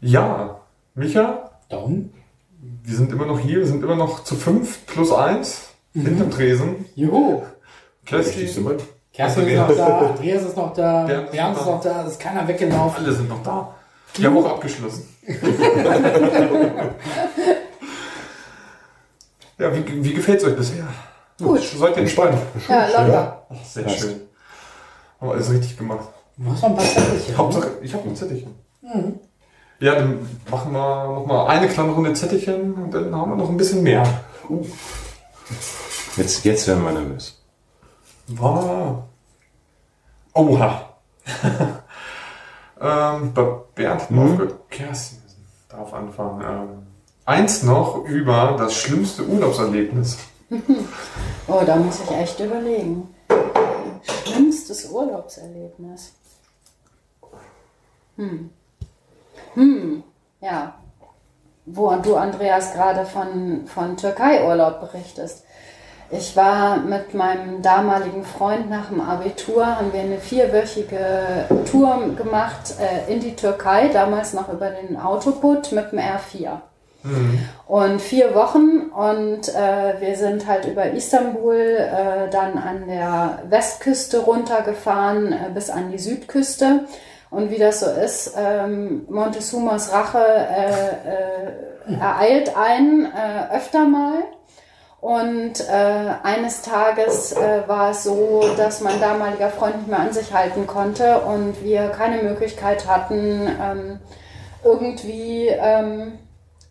Ja, Micha, Darum? wir sind immer noch hier, wir sind immer noch zu fünf plus eins hinterm Tresen. Juhu! Kerstin, Kerstin ist noch da, Andreas ist noch da, Bernd ist Bernd ist noch noch da, es ist keiner weggelaufen. alle sind noch da. Die haben auch abgeschlossen. ja, wie, wie gefällt es euch bisher? Gut. Seid ihr entspannt? Ja, locker. Ach, sehr schön. Haben wir alles richtig gemacht. Du hast noch ein paar Zettelchen. Hauptsache, ich habe ein Zettelchen. Ja, dann machen wir noch mal eine kleine Runde Zettelchen und dann haben wir noch ein bisschen mehr. Jetzt, jetzt werden wir nervös. Wow. Oha. ähm, bei Bernd Mhm. Kerstin darf anfangen. Ähm, eins noch über das schlimmste Urlaubserlebnis. Oh, da muss ich echt überlegen. Schlimmstes Urlaubserlebnis. Hm. Hm, ja. Wo du, Andreas, gerade von, von Türkei-Urlaub berichtest. Ich war mit meinem damaligen Freund nach dem Abitur, haben wir eine vierwöchige Tour gemacht äh, in die Türkei, damals noch über den Autoput mit dem R4. Und vier Wochen und äh, wir sind halt über Istanbul äh, dann an der Westküste runtergefahren äh, bis an die Südküste. Und wie das so ist, ähm, Montezumas Rache äh, äh, ereilt einen äh, öfter mal. Und äh, eines Tages äh, war es so, dass mein damaliger Freund nicht mehr an sich halten konnte und wir keine Möglichkeit hatten, ähm, irgendwie ähm,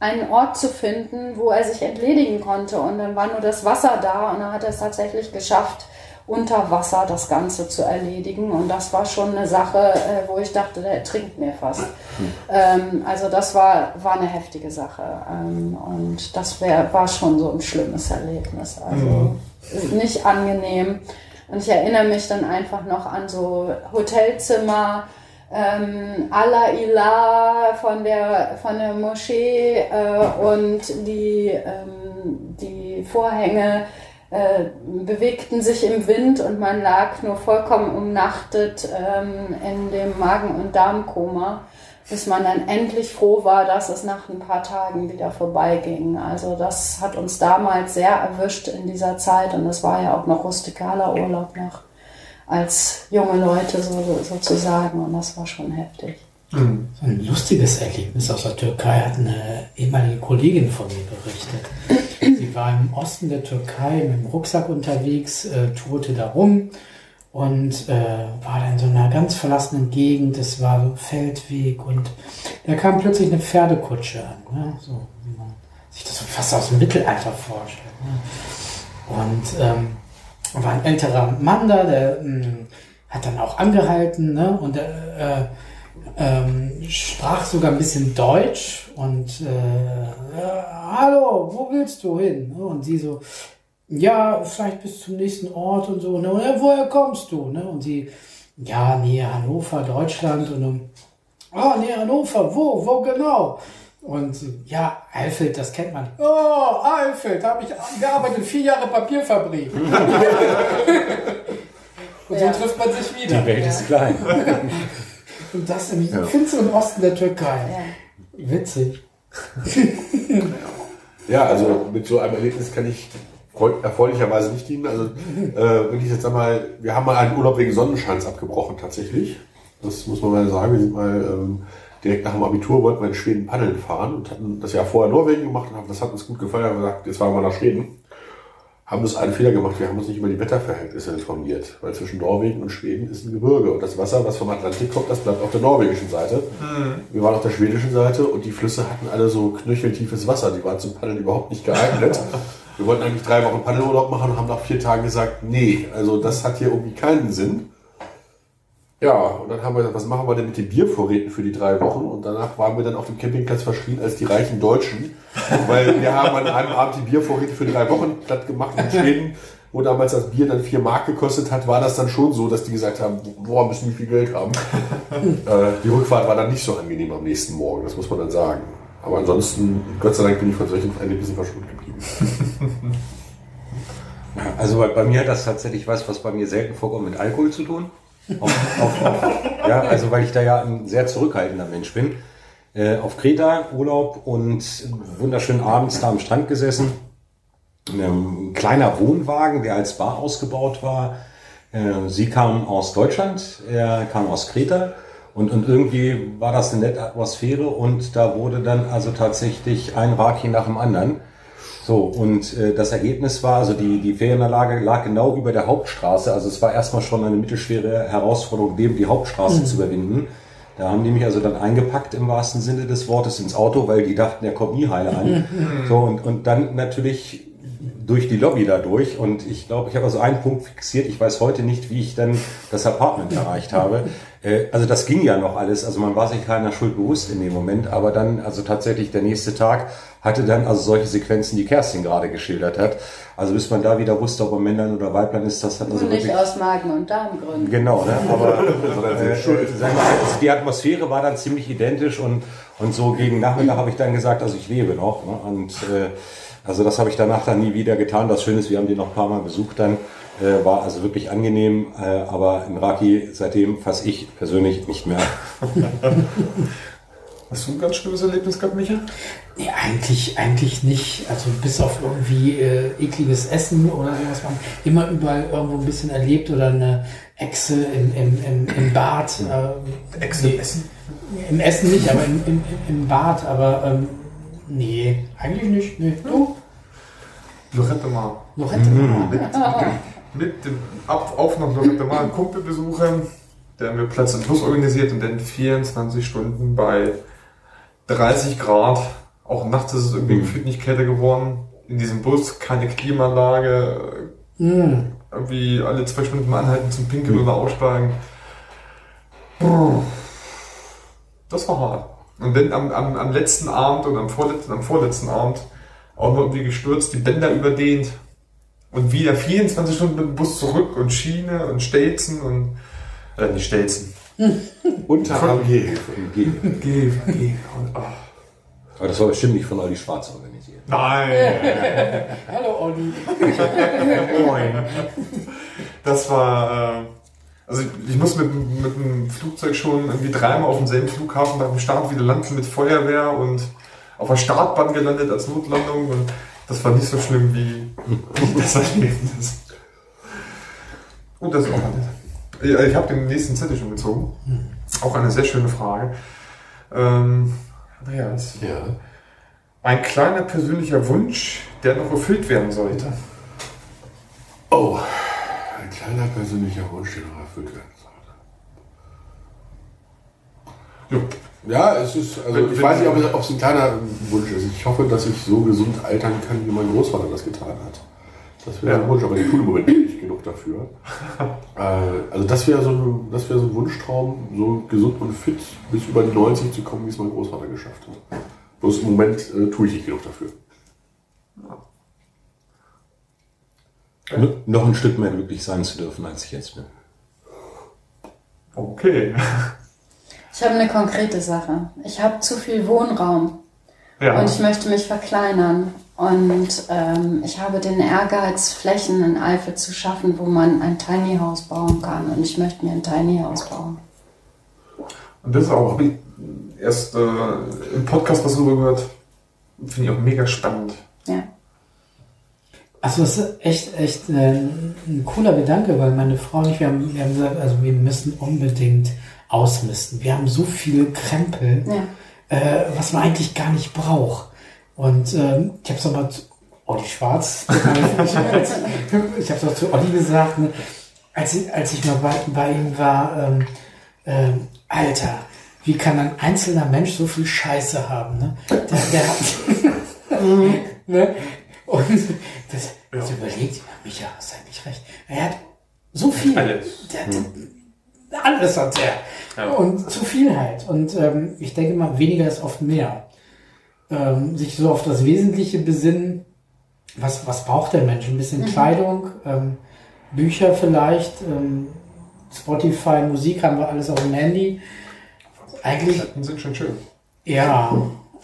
einen Ort zu finden, wo er sich entledigen konnte. Und dann war nur das Wasser da und dann hat er es tatsächlich geschafft, unter Wasser das Ganze zu erledigen. Und das war schon eine Sache, äh, wo ich dachte, der trinkt mir fast. Ähm, also das war, war eine heftige Sache. Ähm, und das wär, war schon so ein schlimmes Erlebnis. Also nicht angenehm. Und ich erinnere mich dann einfach noch an so Hotelzimmer, ähm, Ala Ilah von der, von der Moschee äh, und die, ähm, die Vorhänge äh, bewegten sich im Wind und man lag nur vollkommen umnachtet ähm, in dem Magen- und Darmkoma, bis man dann endlich froh war, dass es nach ein paar Tagen wieder vorbeiging. Also das hat uns damals sehr erwischt in dieser Zeit und es war ja auch noch rustikaler Urlaub noch als junge Leute so, sozusagen und das war schon heftig. So ein lustiges Erlebnis aus der Türkei hat eine ehemalige Kollegin von mir berichtet. Sie war im Osten der Türkei mit dem Rucksack unterwegs, äh, tourte da rum und äh, war dann in so einer ganz verlassenen Gegend. Das war so Feldweg und da kam plötzlich eine Pferdekutsche an. Ne? So, wie man sich das fast aus dem Mittelalter vorstellt. Ne? Und ähm, war ein älterer Mann da, der mh, hat dann auch angehalten ne? und der, äh, ähm, sprach sogar ein bisschen Deutsch und äh, ja, hallo, wo willst du hin? Ne? Und sie so, ja, vielleicht bis zum nächsten Ort und so. Ne? Und, ja, woher kommst du? Ne? Und sie, ja, Nähe Hannover, Deutschland. Und dann, ah, Nähe Hannover, wo, wo genau? Und ja, Eifeld, das kennt man. Oh, Eifeld, da habe ich gearbeitet, vier Jahre Papierfabrik. und so Ja. trifft man sich wieder. Die Welt ist klein. Und das im finsteren Osten der Türkei. Ja. Witzig. Ja, also mit so einem Erlebnis kann ich freu- erfreulicherweise nicht dienen. Also äh, wenn ich jetzt einmal, wir haben mal einen Urlaub wegen Sonnenscheins abgebrochen tatsächlich. Das muss man mal sagen. Wir sind mal ähm, direkt nach dem Abitur wollten wir in Schweden paddeln fahren und hatten das Jahr vorher Norwegen gemacht und haben, das hat uns gut gefallen. Haben gesagt, jetzt fahren wir nach Schweden. Haben das einen Fehler gemacht. Wir haben uns nicht über die Wetterverhältnisse informiert, weil zwischen Norwegen und Schweden ist ein Gebirge und das Wasser, was vom Atlantik kommt, das bleibt auf der norwegischen Seite. Wir waren auf der schwedischen Seite und die Flüsse hatten alle so knöcheltiefes Wasser. Die waren zum Paddeln überhaupt nicht geeignet. Wir wollten eigentlich drei Wochen Paddelurlaub machen und haben nach vier Tagen gesagt, nee, also das hat hier irgendwie keinen Sinn. Ja, und dann haben wir gesagt, was machen wir denn mit den Biervorräten für die drei Wochen? Und danach waren wir dann auf dem Campingplatz verschrien als die reichen Deutschen, weil wir haben an einem Abend die Biervorräte für drei Wochen platt gemacht in Schweden, wo damals das Bier dann vier Mark gekostet hat, war das dann schon so, dass die gesagt haben, boah, müssen wir viel Geld haben. äh, die Rückfahrt war dann nicht so angenehm am nächsten Morgen, das muss man dann sagen. Aber ansonsten, Gott sei Dank bin ich von solchen Erlebnissen verschont geblieben. Also bei, bei mir hat das tatsächlich was, was bei mir selten vorkommt, mit Alkohol zu tun. Auf, auf, auf, ja, also weil ich da ja ein sehr zurückhaltender Mensch bin. Äh, auf Kreta Urlaub und wunderschön abends da am Strand gesessen. Ein kleiner Wohnwagen, der als Bar ausgebaut war. Äh, sie kam aus Deutschland, er kam aus Kreta. Und, und irgendwie war das eine nette Atmosphäre und da wurde dann also tatsächlich ein Raki nach dem anderen. So, und äh, das Ergebnis war, also die, die Ferienanlage lag genau über der Hauptstraße. Also es war erstmal schon eine mittelschwere Herausforderung, neben die Hauptstraße Mhm. zu überwinden. Da haben die mich also dann eingepackt im wahrsten Sinne des Wortes ins Auto, weil die dachten, der kommt nie heile an. so, und, und dann natürlich durch die Lobby da durch. Und ich glaube, ich habe also einen Punkt fixiert. Ich weiß heute nicht, wie ich dann das Apartment erreicht habe. Äh, also das ging ja noch alles. Also man war sich keiner Schuld bewusst in dem Moment. Aber dann, also tatsächlich der nächste Tag hatte dann also solche Sequenzen, die Kerstin gerade geschildert hat. Also bis man da wieder wusste, ob man Männlein oder Weiblein ist, das hat also Und nicht wirklich... aus Magen- und Darmgründen. Genau, ne? aber äh, schuld. sagen wir, also die Atmosphäre war dann ziemlich identisch und, und so gegen Nachmittag habe ich dann gesagt, also ich lebe noch. Ne? Und äh, also das habe ich danach dann nie wieder getan. Das Schöne ist, wir haben die noch ein paar Mal besucht dann. Äh, war also wirklich angenehm, äh, aber in Raki seitdem fasse ich persönlich nicht mehr. Hast du ein ganz schlimmes Erlebnis gehabt, Micha? Nee, eigentlich, eigentlich nicht. Also bis auf irgendwie äh, ekliges Essen oder sowas man immer überall irgendwo ein bisschen erlebt oder eine Echse im, im, im, im Bad. Äh, Echse nee, essen? Im Essen nicht, aber im, im, im Bad. Aber ähm, nee, eigentlich nicht. Nee. Du? Lorette Mar. Lorette? Mit, mit dem Ab auf nach Lorette Mar einen Kumpel besuchen, der mir Platz im Bus organisiert und dann 24 Stunden bei 30 Grad, auch nachts ist es irgendwie gefühlt nicht kälter geworden, in diesem Bus, keine Klimaanlage, Mm. irgendwie alle zwei Stunden mal anhalten zum Pinkeln oder aussteigen. Das war hart. Und dann am, am, am letzten Abend oder am vorletzten, am vorletzten Abend auch noch irgendwie gestürzt, die Bänder überdehnt und wieder 24 Stunden mit dem Bus zurück und Schiene und Stelzen und äh, nicht Stelzen. Unterarm Gehhilfe. Geh. Geh, geh. Und, ach. Aber das war bestimmt nicht von Olli Schwarz organisiert. Nein! Hallo Olli. Moin. Das war, äh, also ich muss mit, mit dem Flugzeug schon irgendwie dreimal auf demselben Flughafen nach dem Start wieder landen mit Feuerwehr und auf der Startbahn gelandet als Notlandung und das war nicht so schlimm wie das Erlebnis. Und das ist auch. Ja, Ich habe den nächsten Zettel schon gezogen. Auch eine sehr schöne Frage. Ähm, Andreas, Ja. ein kleiner persönlicher Wunsch, der noch erfüllt werden sollte. Oh, ein kleiner persönlicher Wunsch, der noch erfüllt werden sollte. Jo. Ja, es ist, also Wenn- ich wenn- weiß nicht, ob es, ob es ein kleiner Wunsch ist. Ich hoffe, dass ich so gesund altern kann, wie mein Großvater das getan hat. Das wäre Ja. ein Wunsch, aber die tun im Moment nicht genug dafür. äh, also das wäre so, ein- das wäre so ein Wunschtraum, so gesund und fit bis über die 90 zu kommen, wie es mein Großvater geschafft hat. Bloß im Moment äh, tue ich nicht genug dafür. No- Noch ein Stück mehr glücklich sein zu dürfen, als ich jetzt bin. Okay. Ich habe eine konkrete Sache. Ich habe zu viel Wohnraum Ja. und ich möchte mich verkleinern. Und ähm, ich habe den Ehrgeiz, Flächen in Eifel zu schaffen, wo man ein Tiny House bauen kann. Und ich möchte mir ein Tiny House bauen. Und das ist auch, habe ich erst äh, im Podcast was darüber gehört. Finde ich auch mega spannend. Ja. Also das ist echt, echt äh, ein cooler Gedanke, weil meine Frau und ich, wir haben, wir haben gesagt, also wir müssen unbedingt ausmisten. Wir haben so viel Krempel, Ja. äh, was man eigentlich gar nicht braucht. Und ähm, ich habe es aber zu Olli Schwarz, ich habe es auch zu Olli gesagt, ne, als, ich, als ich mal bei, bei ihm war, ähm, ähm, Alter, wie kann ein einzelner Mensch so viel Scheiße haben? Ne? Der, der hat, ne? Und das, das überlegt, ja, Micha, hast eigentlich recht. Er hat so viel. Alles. Der hat, Alles hat er. Ja. Und zu viel halt. Und ähm, ich denke mal, weniger ist oft mehr. Ähm, sich so auf das Wesentliche besinnen. Was, was braucht der Mensch? Ein bisschen Kleidung, ähm, Bücher vielleicht, ähm, Spotify, Musik haben wir alles auf dem Handy. Eigentlich Die sind schon schön. ja,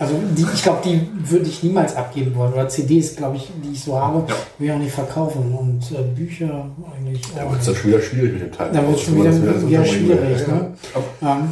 Also die, ich glaube, die würde ich niemals abgeben wollen. Oder CDs, glaube ich, die ich so habe, Ja. will ich auch nicht verkaufen. Und äh, Bücher eigentlich Da wird es dann schon wieder schwierig mit dem Teil. Da wird es schon wieder, wieder schwierig. Ne? Ähm,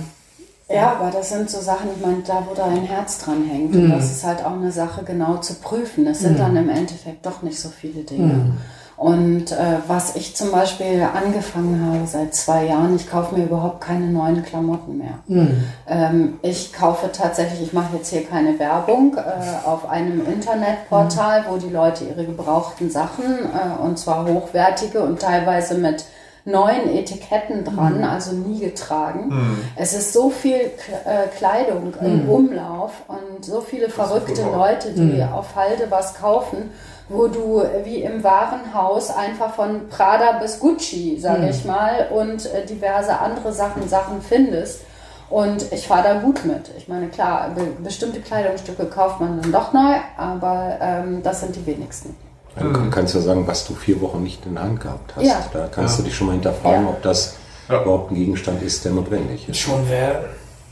Ja, aber das sind so Sachen, ich meine, da wo dein Herz dran hängt. Mhm. Und das ist halt auch eine Sache, genau zu prüfen. Es sind dann im Endeffekt doch nicht so viele Dinge. Mhm. Und äh, was ich zum Beispiel angefangen habe seit zwei Jahren, ich kaufe mir überhaupt keine neuen Klamotten mehr. Mhm. Ähm, ich kaufe tatsächlich, ich mache jetzt hier keine Werbung, äh, auf einem Internetportal, wo die Leute ihre gebrauchten Sachen, äh, und zwar hochwertige und teilweise mit neuen Etiketten dran, also nie getragen. Es ist so viel K äh, Kleidung im Umlauf und so viele verrückte Leute, die auf Halde was kaufen, wo du äh, wie im Warenhaus einfach von Prada bis Gucci, sage ich mal, und äh, diverse andere Sachen, Sachen findest. Und ich fahre da gut mit. Ich meine, klar, be bestimmte Kleidungsstücke kauft man dann doch neu, aber ähm, das sind die wenigsten. Du kann- kannst ja sagen, was du vier Wochen nicht in der Hand gehabt hast. Ja. Da kannst du dich schon mal hinterfragen, Ja. ob das Ja. überhaupt ein Gegenstand ist, der notwendig ist. schon wäre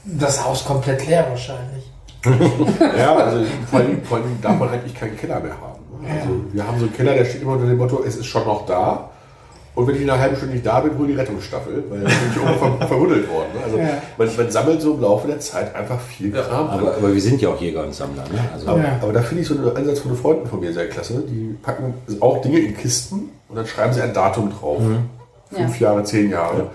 das Haus komplett leer wahrscheinlich. Ja, also vor allem, vor allem darf man eigentlich keinen Keller mehr haben. Also wir haben so einen Keller, der steht immer unter dem Motto, es ist schon noch da. Und wenn ich in einer halben Stunde nicht da bin, hol die Rettungsstaffel, weil dann bin ich irgendwo ver verbuddelt worden. ne? Also Ja. man, man sammelt so im Laufe der Zeit einfach viel Kram. Aber, aber wir sind ja auch Jäger und Sammler. Ne? Also, Aber, Ja. aber da finde ich so einen Ansatz von Freunden von mir sehr klasse. Die packen auch Dinge in Kisten und dann schreiben sie ein Datum drauf. Fünf Jahre, zehn Jahre.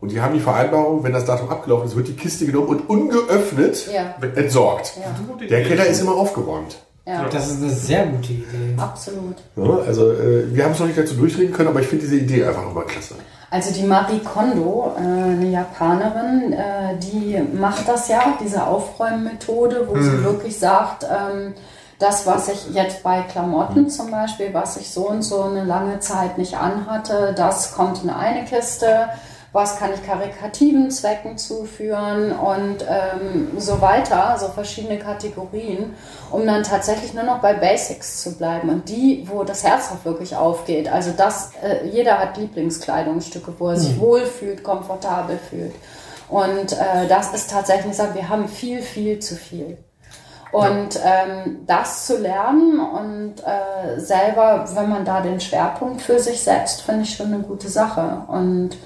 Und die haben die Vereinbarung, wenn das Datum abgelaufen ist, wird die Kiste genommen und ungeöffnet Ja. entsorgt. Ja, Der Keller ist immer aufgewohnt. Ja, Das ist eine sehr gute Idee. absolut. Ja, also äh, wir haben es noch nicht dazu durchreden können, aber ich finde diese Idee einfach nochmal klasse. Also die Marie Kondo, äh, eine Japanerin, äh, die macht das ja, diese Aufräummethode, wo sie wirklich sagt, ähm, das, was ich jetzt bei Klamotten zum Beispiel, was ich so und so eine lange Zeit nicht anhatte, das kommt in eine Kiste, was kann ich karikativen Zwecken zuführen und ähm, so weiter, so verschiedene Kategorien, um dann tatsächlich nur noch bei Basics zu bleiben und die, wo das Herz auch wirklich aufgeht. Also das, äh, jeder hat Lieblingskleidungsstücke, wo er sich wohlfühlt, komfortabel fühlt. Und äh, das ist tatsächlich, ich wir haben viel, viel zu viel. Und ähm, das zu lernen und äh, selber, wenn man da den Schwerpunkt für sich setzt, finde ich schon eine gute Sache. Und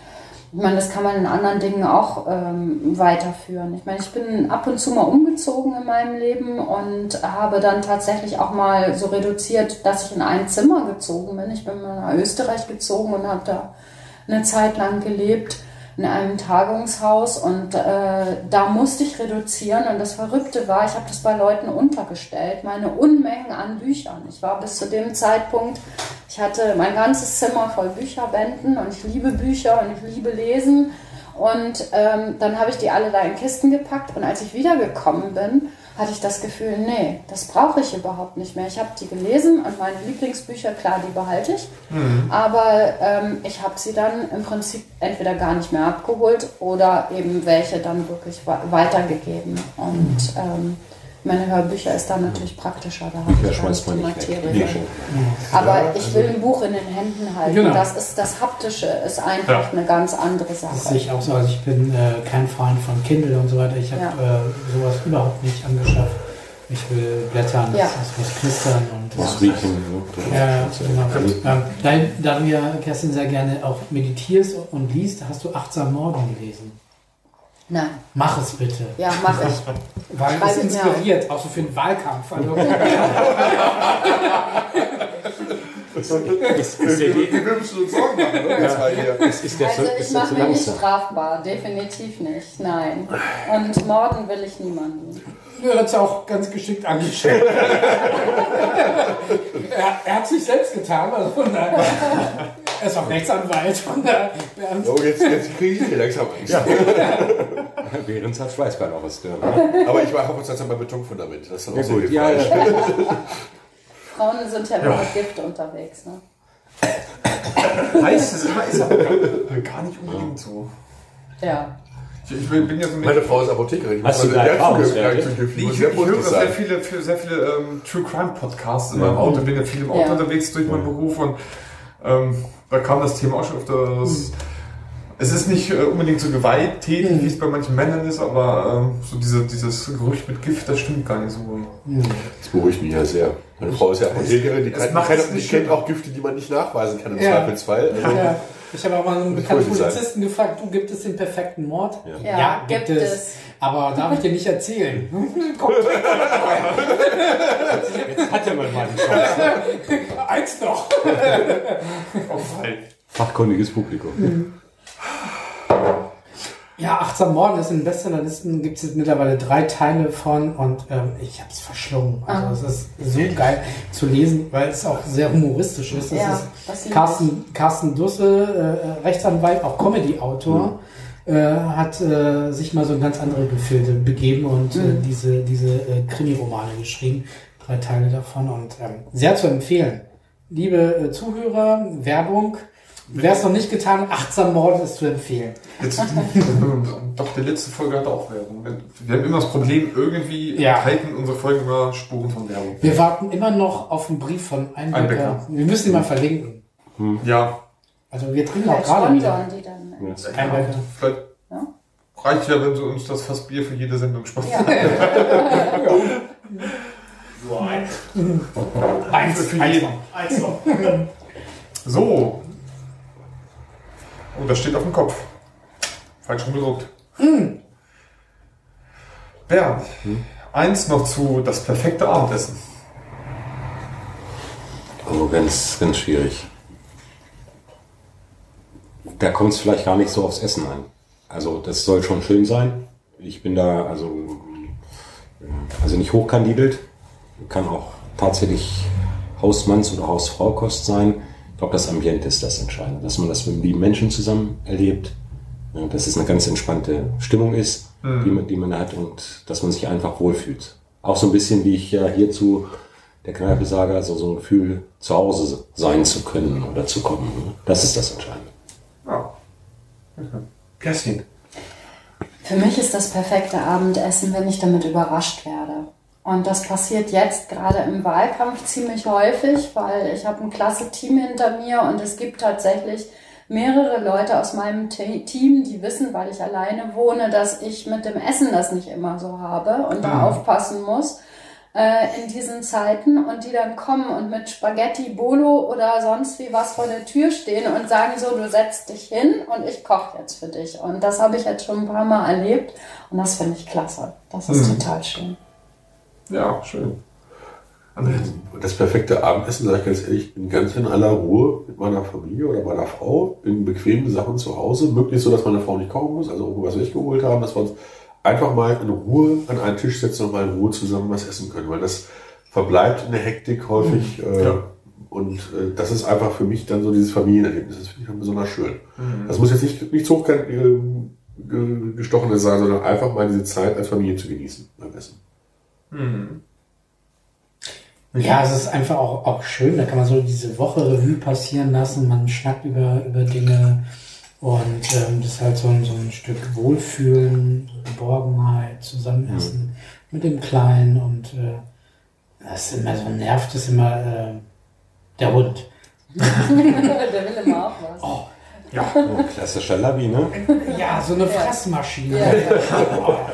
ich meine, das kann man in anderen Dingen auch ähm, weiterführen. Ich meine, ich bin ab und zu mal umgezogen in meinem Leben und habe dann tatsächlich auch mal so reduziert, dass ich in ein Zimmer gezogen bin. Ich bin mal nach Österreich gezogen und habe da eine Zeit lang gelebt in einem Tagungshaus und äh, da musste ich reduzieren und das Verrückte war, ich habe das bei Leuten untergestellt, meine Unmengen an Büchern. Ich war bis zu dem Zeitpunkt, ich hatte mein ganzes Zimmer voll Bücherbänden und ich liebe Bücher und ich liebe Lesen und ähm, dann habe ich die alle da in Kisten gepackt und als ich wiedergekommen bin, hatte ich das Gefühl, nee, das brauche ich überhaupt nicht mehr. Ich habe die gelesen und meine Lieblingsbücher, klar, die behalte ich. Aber ähm, ich habe sie dann im Prinzip entweder gar nicht mehr abgeholt oder eben welche dann wirklich weitergegeben. Und ähm, meine Hörbücher ist dann natürlich praktischer. Da habe Bücher schmeißt man die nicht weg. Materie. Nee. Aber ich will ein Buch in den Händen halten. Genau. Das ist das Haptische, ist einfach Ja. eine ganz andere Das sehe Sache. ich auch so. Also ich bin äh, kein Freund von Kindle und so weiter. Ich habe Ja. äh, sowas überhaupt nicht angeschafft. Ich will blättern, Ja. es muss knistern und Das Riechen. Ne? Ja, ja, genau. Ähm, da, da du ja, Kerstin, sehr gerne auch meditierst und liest, hast du Achtsam Morgen gelesen. Nein, Mach es bitte. ja, mache ich. Weil Schreib es es inspiriert, auch so für den Wahlkampf. Also, Ist, ist, der, Wir müssen uns Sorgen machen, ne? Das war hier. ist, ist der Also ich mache mich nicht strafbar, definitiv nicht, nein. Und morgen will ich niemanden. er hat es auch ganz geschickt angestellt. er, er hat sich selbst getan, also von daher. Er ist auch Rechtsanwalt, von daher. Bernd. So, jetzt, jetzt kriege ich hier langsam Angst. Während hat Schweißball auch was drin. Aber ich mache uns jetzt mal Betonfundament. Das ist dann auch Ja, gut. Ja, ja. Frauen sind ja nur mit Gift unterwegs. Ne? Heißt es immer, ist aber gar, gar nicht unbedingt so. Ja. Ich, ich bin ja so mit. Meine Frau ist Apothekerin. Ich Hast muss du Nee, muss ich, sehr ich höre sehr viele, sehr viele ähm, True Crime Podcasts in meinem Auto. Bin ja viel im Auto Ja. unterwegs durch meinen Beruf und ähm, da kam das Thema auch schon öfters Es ist nicht äh, unbedingt so gewalttätig, wie es bei manchen Männern ist, aber ähm, so diese, dieses Gerücht mit Gift, das stimmt gar nicht so. Das beruhigt mich ja sehr. Meine Frau ist ja Apothekerin, die, kann, die, kennt, auch Gifte, die man nicht nachweisen kann im Ja. Zweifelsfall. Also, Ja. Ich habe auch mal einen bekannten. Polizisten gefragt, du gibt es den perfekten Mord? Ja, gibt es. Aber darf ich dir nicht erzählen. Jetzt hat er mal die Chance. Eins noch. Fachkundiges Publikum. Ja, Achtsam Morden ist in Bestsellerlisten, gibt es jetzt mittlerweile drei Teile von und ähm, ich habe es verschlungen. Also es ist so geil zu lesen, weil es auch sehr humoristisch ist. Es Ja, das ist Carsten, Carsten Dusse, äh, Rechtsanwalt, auch Comedy-Autor, äh, hat äh, sich mal so in ganz andere Gefilde begeben und äh, diese, diese äh, Krimi-Romane geschrieben. Drei Teile davon und ähm, sehr zu empfehlen. Liebe äh, Zuhörer, Werbung. Wer es noch nicht getan hat, Achtsam Morden ist zu empfehlen. Jetzt, doch, die letzte Folge hat auch Werbung. Wir haben immer das Problem, irgendwie Ja. enthalten unsere Folgen immer Spuren von Werbung. Wir warten immer noch auf einen Brief von Einbecker. Einbecker. Wir müssen ihn mal verlinken. Ja, Also wir trinken auch gerade wieder. die dann. Einbecker. vielleicht Ja. reicht ja, wenn sie uns das Fass Bier für jede Sendung sponsern. Eins, Für eins jeden. noch. Eins noch. So. Oh, das steht auf dem Kopf. Falsch rum gedruckt. Bernd, eins noch zu das perfekte Abendessen. Oh, ganz, ganz schwierig. Da kommt es vielleicht gar nicht so aufs Essen an. Also das soll schon schön sein. Ich bin da also, äh, also nicht hochkandidelt. Kann auch tatsächlich Hausmanns- oder Hausfraukost sein. Ich glaube, das Ambiente ist das Entscheidende. Dass man das mit lieben Menschen zusammen erlebt. Ja, Dass es eine ganz entspannte Stimmung ist, die, man, die man hat und dass man sich einfach wohlfühlt. Auch so ein bisschen, wie ich ja hierzu der Kneipe sage, also so ein Gefühl, zu Hause sein zu können oder zu kommen. ne? Das ist das Entscheidende. Ja. Kerstin. Für mich ist das perfekte Abendessen, wenn ich damit überrascht werde. Und das passiert jetzt gerade im Wahlkampf ziemlich häufig, weil ich habe ein klasse Team hinter mir und es gibt tatsächlich mehrere Leute aus meinem Te- Team, die wissen, weil ich alleine wohne, dass ich mit dem Essen das nicht immer so habe und da aufpassen muss äh, in diesen Zeiten und die dann kommen und mit Spaghetti Bolo oder sonst wie was vor der Tür stehen und sagen so, du setzt dich hin und ich koche jetzt für dich. Und das habe ich jetzt schon ein paar Mal erlebt und das finde ich klasse. Das ist total schön. Ja, schön. Das perfekte Abendessen, sage ich ganz ehrlich, ich bin ganz in aller Ruhe mit meiner Familie oder meiner Frau, in bequemen Sachen zu Hause, möglichst so, dass meine Frau nicht kochen muss, also irgendwo was weggeholt haben, dass wir uns einfach mal in Ruhe an einen Tisch setzen und mal in Ruhe zusammen was essen können, weil das verbleibt in der Hektik häufig äh, Ja. und äh, das ist einfach für mich dann so dieses Familienerlebnis, das finde ich dann besonders schön. Das muss jetzt nicht, nichts hochgestochenes sein, sondern einfach mal diese Zeit als Familie zu genießen beim Essen. Ja, es ist einfach auch, auch schön. Da kann man so diese Woche Revue passieren lassen. Man schnackt über, über Dinge. Und ähm, das ist halt so ein, so ein Stück Wohlfühlen, Geborgenheit, Zusammenessen mit dem Kleinen. Und äh, das ist immer so nervt, ist immer äh, der Hund. Der will immer auch was. Ja. Oh, klassischer Labi, ne? Ja, so eine Fressmaschine. Ja,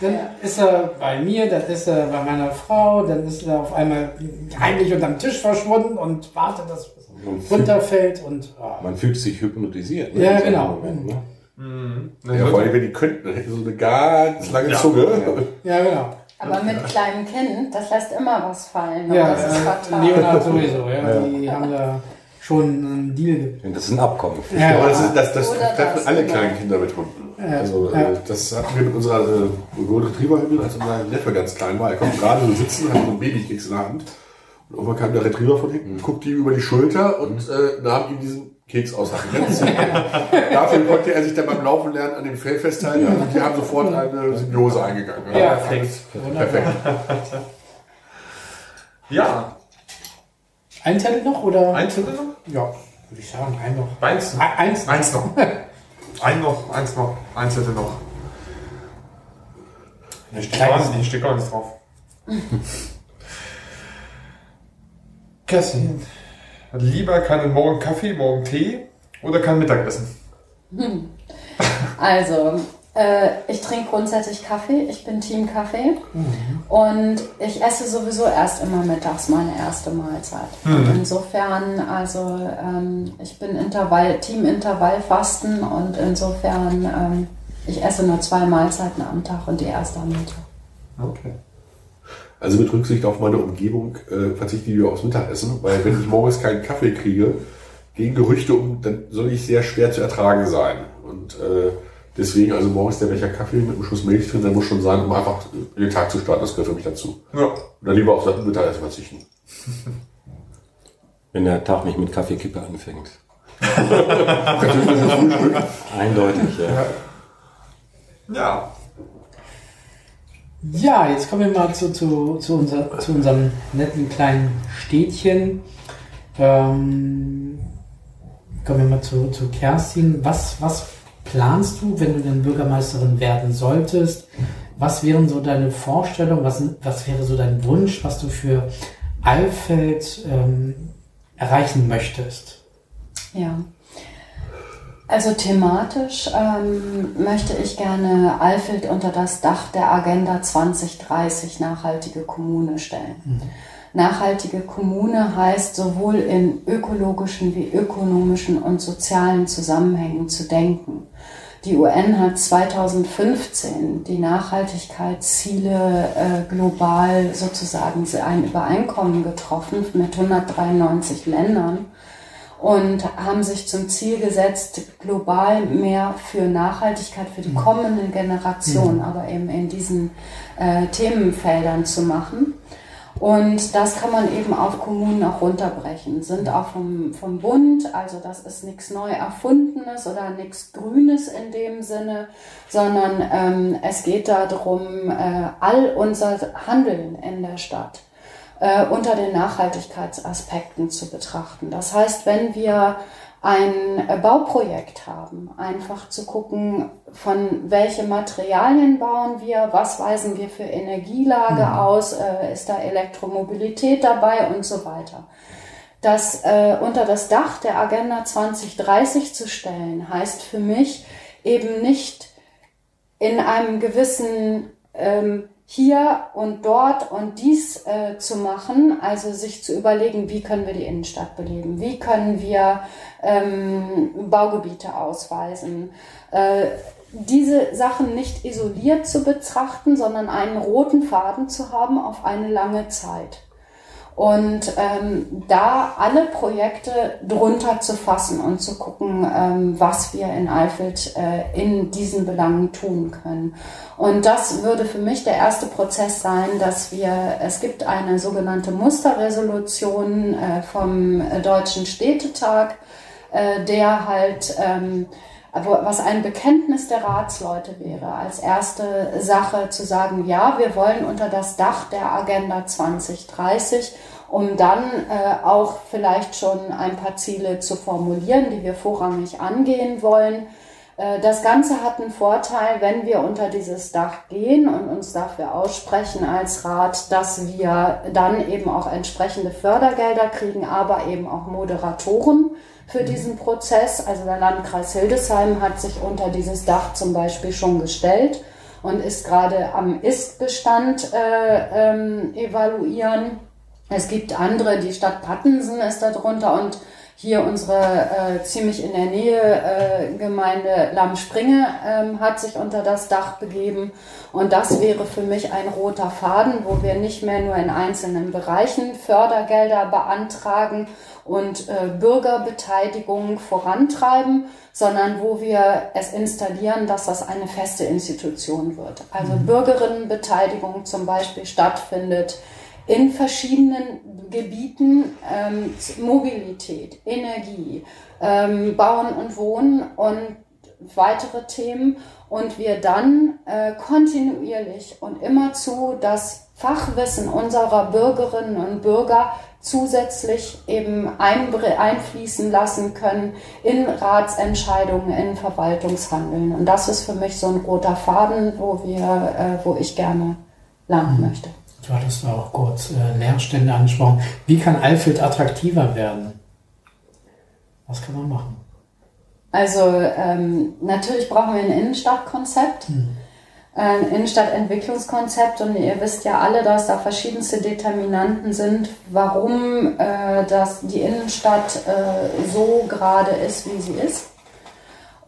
Dann ist er bei mir, dann ist er bei meiner Frau, dann ist er auf einmal heimlich unterm Tisch verschwunden und wartet, dass es runterfällt und ah. man fühlt sich hypnotisiert. Ja, so einem genau. Moment, ne? Ne, Ja, vor allem, wenn die könnten, dann hätten sie so eine ganz lange Ja. Zunge. ja genau. Aber mit kleinem Kind, das lässt immer was fallen. Ja, das ist äh, fatal. Leonard sowieso, ja. Die haben da schon einen Deal. Und das ist ein Abkommen. Ja, Aber das, ist, das, das treffen das, alle genau. kleinen Kinder mit Hunden. Ja. Also, Ja. äh, das hatten wir mit unserer äh, Golden Retriever als unser Neffe ganz klein war. Er konnte gerade so sitzen, hat so einen Babykeks in der Hand. Und irgendwann kam der Retriever von hinten, guckte ihm über die Schulter und äh, nahm ihm diesen Keks aus. Hat ihn ganz Dafür konnte er sich dann beim Laufen lernen an dem Fell festhalten. Also die haben sofort eine Symbiose eingegangen. Ja, perfekt. Perfekt. Ja. Ein Zettel noch oder? Eins hätte noch? Ja, würde ich sagen, ein noch. Eins noch. Ein- Eins noch. Eins noch. Ein noch, eins noch, eins hätte noch. Hier steht gar nicht, steht gar nichts drauf. Kerstin, lieber keinen Morgen Kaffee, morgen Tee oder kein Mittagessen? Also, äh, ich trinke grundsätzlich Kaffee. Ich bin Team Kaffee. Und ich esse sowieso erst immer mittags meine erste Mahlzeit. Und insofern, also ähm, ich bin Intervall, Team Intervallfasten und insofern, ähm, ich esse nur zwei Mahlzeiten am Tag und die erste am Mittag. Okay. Also mit Rücksicht auf meine Umgebung äh, verzichte ich aufs Mittagessen, weil wenn ich morgens keinen Kaffee kriege, gehen Gerüchte um, dann soll ich sehr schwer zu ertragen sein. Und äh, deswegen also morgens der Becher Kaffee mit einem Schuss Milch drin, der muss schon sein, um einfach in den Tag zu starten. Das gehört für mich dazu. Ja. Und dann lieber auf das Mittagessen verzichten. Wenn der Tag nicht mit Kaffeekippe anfängt. Eindeutig, ja. Ja. Ja, jetzt kommen wir mal zu, zu, zu, unser, zu unserem netten kleinen Städtchen. Ähm, kommen wir mal zu, zu Kerstin. Was, was planst du, wenn du dann Bürgermeisterin werden solltest? Was wären so deine Vorstellungen? Was, was wäre so dein Wunsch, was du für Alfeld ähm, erreichen möchtest? Ja. Also thematisch ähm, möchte ich gerne Alfeld unter das Dach der Agenda 2030 nachhaltige Kommune stellen. Nachhaltige Kommune heißt sowohl in ökologischen wie ökonomischen und sozialen Zusammenhängen zu denken. Die UN hat 2015 die Nachhaltigkeitsziele äh, global sozusagen ein Übereinkommen getroffen mit 193 Ländern und haben sich zum Ziel gesetzt, global mehr für Nachhaltigkeit für die kommenden Generationen, aber eben in diesen äh, Themenfeldern zu machen. Und das kann man eben auf Kommunen auch runterbrechen. Sind auch vom, vom Bund, also das ist nichts neu erfundenes oder nichts Grünes in dem Sinne, sondern ähm, es geht darum, äh, all unser Handeln in der Stadt äh, unter den Nachhaltigkeitsaspekten zu betrachten. Das heißt, wenn wir ein äh, Bauprojekt haben, einfach zu gucken, von welche Materialien bauen wir, was weisen wir für Energielage aus, äh, ist da Elektromobilität dabei und so weiter. Das äh, unter das Dach der Agenda 2030 zu stellen, heißt für mich eben nicht in einem gewissen ähm, hier und dort und dies äh, zu machen, also sich zu überlegen, wie können wir die Innenstadt beleben, wie können wir ähm, Baugebiete ausweisen, äh, diese Sachen nicht isoliert zu betrachten, sondern einen roten Faden zu haben auf eine lange Zeit. Und ähm, da alle Projekte drunter zu fassen und zu gucken, ähm, was wir in Eifeld äh, in diesen Belangen tun können. Und das würde für mich der erste Prozess sein, dass wir, es gibt eine sogenannte Musterresolution äh, vom Deutschen Städtetag, äh, der halt, ähm, was ein Bekenntnis der Ratsleute wäre, als erste Sache zu sagen, ja, wir wollen unter das Dach der Agenda 2030 um dann äh, auch vielleicht schon ein paar Ziele zu formulieren, die wir vorrangig angehen wollen. Äh, das Ganze hat einen Vorteil, wenn wir unter dieses Dach gehen und uns dafür aussprechen als Rat, dass wir dann eben auch entsprechende Fördergelder kriegen, aber eben auch Moderatoren für diesen Prozess. Also der Landkreis Hildesheim hat sich unter dieses Dach zum Beispiel schon gestellt und ist gerade am Ist-Bestand äh, ähm, evaluieren. Es gibt andere, die Stadt Pattensen ist da drunter und hier unsere äh, ziemlich in der Nähe äh, Gemeinde Lammspringe ähm, hat sich unter das Dach begeben. Und das wäre für mich ein roter Faden, wo wir nicht mehr nur in einzelnen Bereichen Fördergelder beantragen und äh, Bürgerbeteiligung vorantreiben, sondern wo wir es installieren, dass das eine feste Institution wird. Also Bürgerinnenbeteiligung zum Beispiel stattfindet in verschiedenen Gebieten ähm, Mobilität, Energie, ähm, Bauen und Wohnen und weitere Themen und wir dann äh, kontinuierlich und immerzu das Fachwissen unserer Bürgerinnen und Bürger zusätzlich eben einfließen lassen können in Ratsentscheidungen, in Verwaltungshandeln. Und das ist für mich so ein roter Faden, wo wir, äh, wo ich gerne landen möchte. Du hattest auch kurz äh, Leerstände angesprochen. Wie kann Alfeld attraktiver werden? Was kann man machen? Also ähm, natürlich brauchen wir ein Innenstadtkonzept, Mhm. ein Innenstadtentwicklungskonzept und ihr wisst ja alle, dass da verschiedenste Determinanten sind, warum äh, das, die Innenstadt äh, so gerade ist, wie sie ist.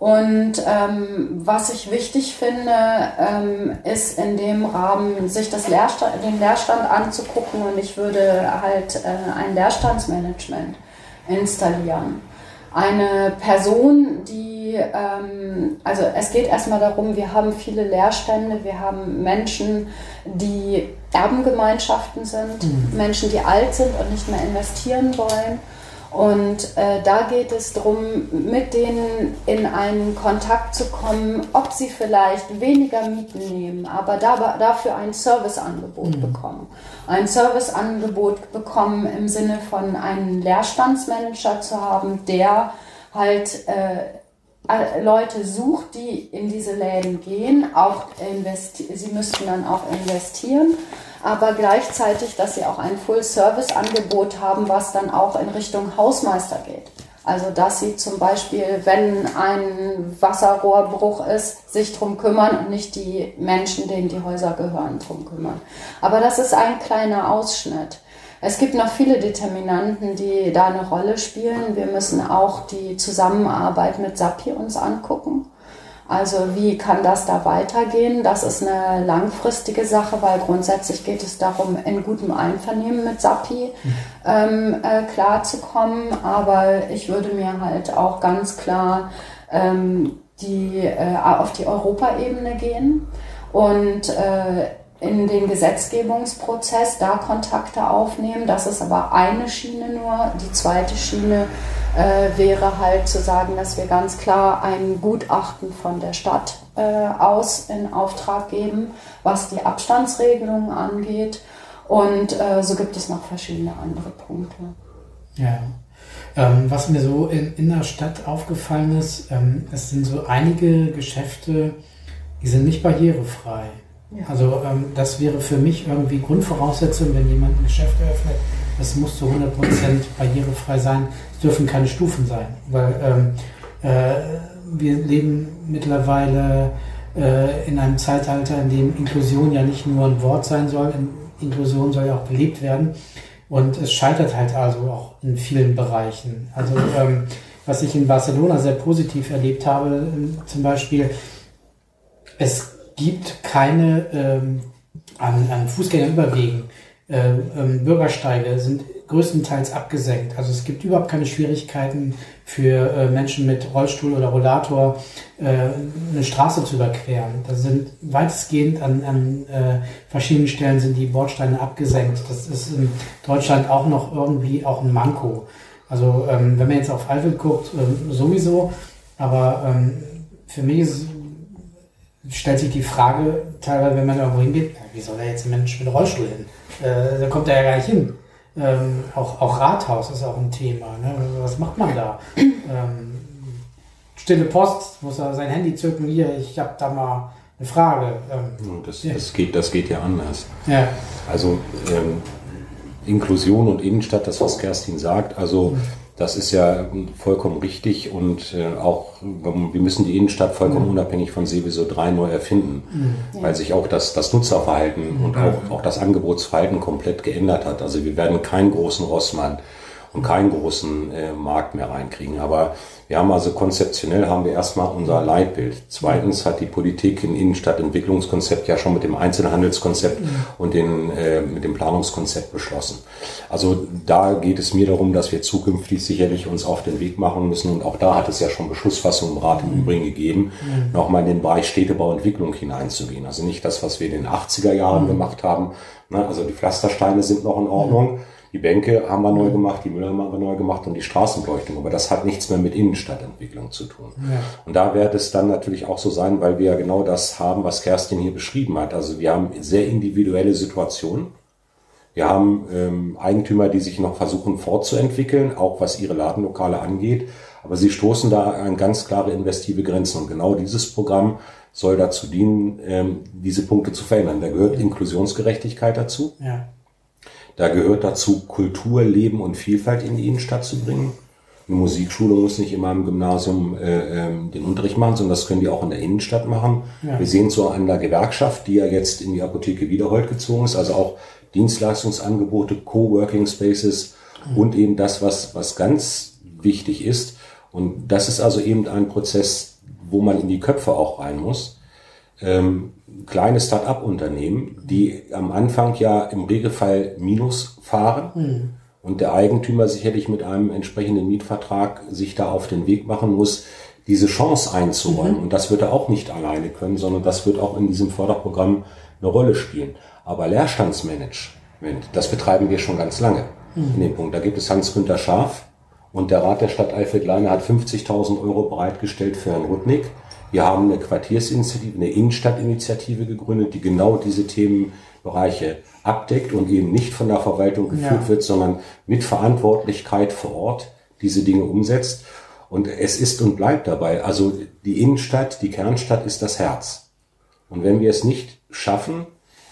Und ähm, was ich wichtig finde, ähm, ist in dem Rahmen, sich das Leerstand, den Leerstand anzugucken und ich würde halt äh, ein Leerstandsmanagement installieren. Eine Person, die, ähm, also es geht erstmal darum, wir haben viele Leerstände, wir haben Menschen, die Erbengemeinschaften sind, Menschen, die alt sind und nicht mehr investieren wollen. Und äh, da geht es darum, mit denen in einen Kontakt zu kommen, ob sie vielleicht weniger Mieten nehmen, aber da, dafür ein Serviceangebot bekommen. Ein Serviceangebot bekommen im Sinne von einem Leerstandsmanager zu haben, der halt äh, Leute sucht, die in diese Läden gehen, auch investi sie müssten dann auch investieren, aber gleichzeitig, dass sie auch ein Full-Service-Angebot haben, was dann auch in Richtung Hausmeister geht. Also dass sie zum Beispiel, wenn ein Wasserrohrbruch ist, sich drum kümmern und nicht die Menschen, denen die Häuser gehören, drum kümmern. Aber das ist ein kleiner Ausschnitt. Es gibt noch viele Determinanten, die da eine Rolle spielen. Wir müssen auch die Zusammenarbeit mit SAPI uns angucken. Also wie kann das da weitergehen? Das ist eine langfristige Sache, weil grundsätzlich geht es darum, in gutem Einvernehmen mit SAPI ähm, äh, klarzukommen. Aber ich würde mir halt auch ganz klar ähm, die, äh, auf die Europaebene gehen und äh, in den Gesetzgebungsprozess da Kontakte aufnehmen. Das ist aber eine Schiene nur. Die zweite Schiene äh, wäre halt zu sagen, dass wir ganz klar ein Gutachten von der Stadt äh, aus in Auftrag geben, was die Abstandsregelungen angeht. Und äh, so gibt es noch verschiedene andere Punkte. Ja. Ähm, was mir so in, in der Stadt aufgefallen ist, ähm, es sind so einige Geschäfte, die sind nicht barrierefrei. Ja. Also ähm, das wäre für mich irgendwie Grundvoraussetzung, wenn jemand ein Geschäft eröffnet, es muss zu 100% barrierefrei sein. Es dürfen keine Stufen sein, weil ähm, äh, wir leben mittlerweile äh, in einem Zeitalter, in dem Inklusion ja nicht nur ein Wort sein soll, Inklusion soll ja auch gelebt werden. Und es scheitert halt also auch in vielen Bereichen. Also ähm, was ich in Barcelona sehr positiv erlebt habe, ähm, zum Beispiel, es gibt keine ähm, an, an Fußgängerüberwegen. Äh, ähm, Bürgersteige sind größtenteils abgesenkt. Also es gibt überhaupt keine Schwierigkeiten für äh, Menschen mit Rollstuhl oder Rollator äh, eine Straße zu überqueren. Da sind weitestgehend an, an äh, verschiedenen Stellen sind die Bordsteine abgesenkt. Das ist in Deutschland auch noch irgendwie auch ein Manko. Also ähm, wenn man jetzt auf Alfred guckt, ähm, sowieso, aber ähm, für mich ist stellt sich die Frage, teilweise, wenn man irgendwo hingeht, wie soll da jetzt ein Mensch mit Rollstuhl hin? Äh, da kommt er ja gar nicht hin. Ähm, auch, auch Rathaus ist auch ein Thema. Ne? Was macht man da? Ähm, stille Post, muss er sein Handy zücken, hier, ich habe da mal eine Frage. Ähm, Das, Ja. das, geht, das geht ja anders. ja, Also ähm, Inklusion und Innenstadt, das was Kerstin sagt, also das ist ja vollkommen richtig und äh, auch ähm, wir müssen die Innenstadt vollkommen unabhängig von Seveso 3 neu erfinden, weil sich auch das, das Nutzerverhalten und auch, auch das Angebotsverhalten komplett geändert hat. Also wir werden keinen großen Rossmann und keinen großen äh, Markt mehr reinkriegen. Aber wir haben also konzeptionell haben wir erstmal unser Leitbild. Zweitens hat die Politik ein Innenstadtentwicklungskonzept ja schon mit dem Einzelhandelskonzept und den, äh, mit dem Planungskonzept beschlossen. Also da geht es mir darum, dass wir zukünftig sicherlich uns auf den Weg machen müssen und auch da hat es ja schon Beschlussfassung im Rat im Übrigen gegeben, nochmal in den Bereich Städtebauentwicklung hineinzugehen. Also nicht das, was wir in den 80er Jahren gemacht haben. Ne? Also die Pflastersteine sind noch in Ordnung. Die Bänke haben wir neu gemacht, die Müller haben wir neu gemacht und die Straßenbeleuchtung. Aber das hat nichts mehr mit Innenstadtentwicklung zu tun. Und da wird es dann natürlich auch so sein, weil wir ja genau das haben, was Kerstin hier beschrieben hat. Also wir haben sehr individuelle Situationen. Wir haben ähm, Eigentümer, die sich noch versuchen fortzuentwickeln, auch was ihre Ladenlokale angeht. Aber sie stoßen da an ganz klare investive Grenzen. Und genau dieses Programm soll dazu dienen, ähm, diese Punkte zu verändern. Da gehört Inklusionsgerechtigkeit dazu. ja. Da gehört dazu, Kultur, Leben und Vielfalt in die Innenstadt zu bringen. Eine Musikschule muss nicht immer im Gymnasium äh, ähm, den Unterricht machen, sondern das können die auch in der Innenstadt machen. Ja. Wir sehen so an der Gewerkschaft, die ja jetzt in die Apotheke Wiederhold gezogen ist, also auch Dienstleistungsangebote, Coworking Spaces und eben das, was, was ganz wichtig ist. Und das ist also eben ein Prozess, wo man in die Köpfe auch rein muss. Ähm, kleine Start-up-Unternehmen, die am Anfang ja im Regelfall Minus fahren und der Eigentümer sicherlich mit einem entsprechenden Mietvertrag sich da auf den Weg machen muss, diese Chance einzuräumen. Und das wird er auch nicht alleine können, sondern das wird auch in diesem Förderprogramm eine Rolle spielen. Aber Leerstandsmanagement, das betreiben wir schon ganz lange in dem Punkt. Da gibt es Hans-Günther Scharf und der Rat der Stadt Eifeld-Leine hat 50.000 Euro bereitgestellt für Herrn Rudnick. Wir haben eine Quartiersinitiative, eine Innenstadtinitiative gegründet, die genau diese Themenbereiche abdeckt und eben nicht von der Verwaltung geführt Ja. wird, sondern mit Verantwortlichkeit vor Ort diese Dinge umsetzt. Und es ist und bleibt dabei. Also die Innenstadt, die Kernstadt ist das Herz. Und wenn wir es nicht schaffen,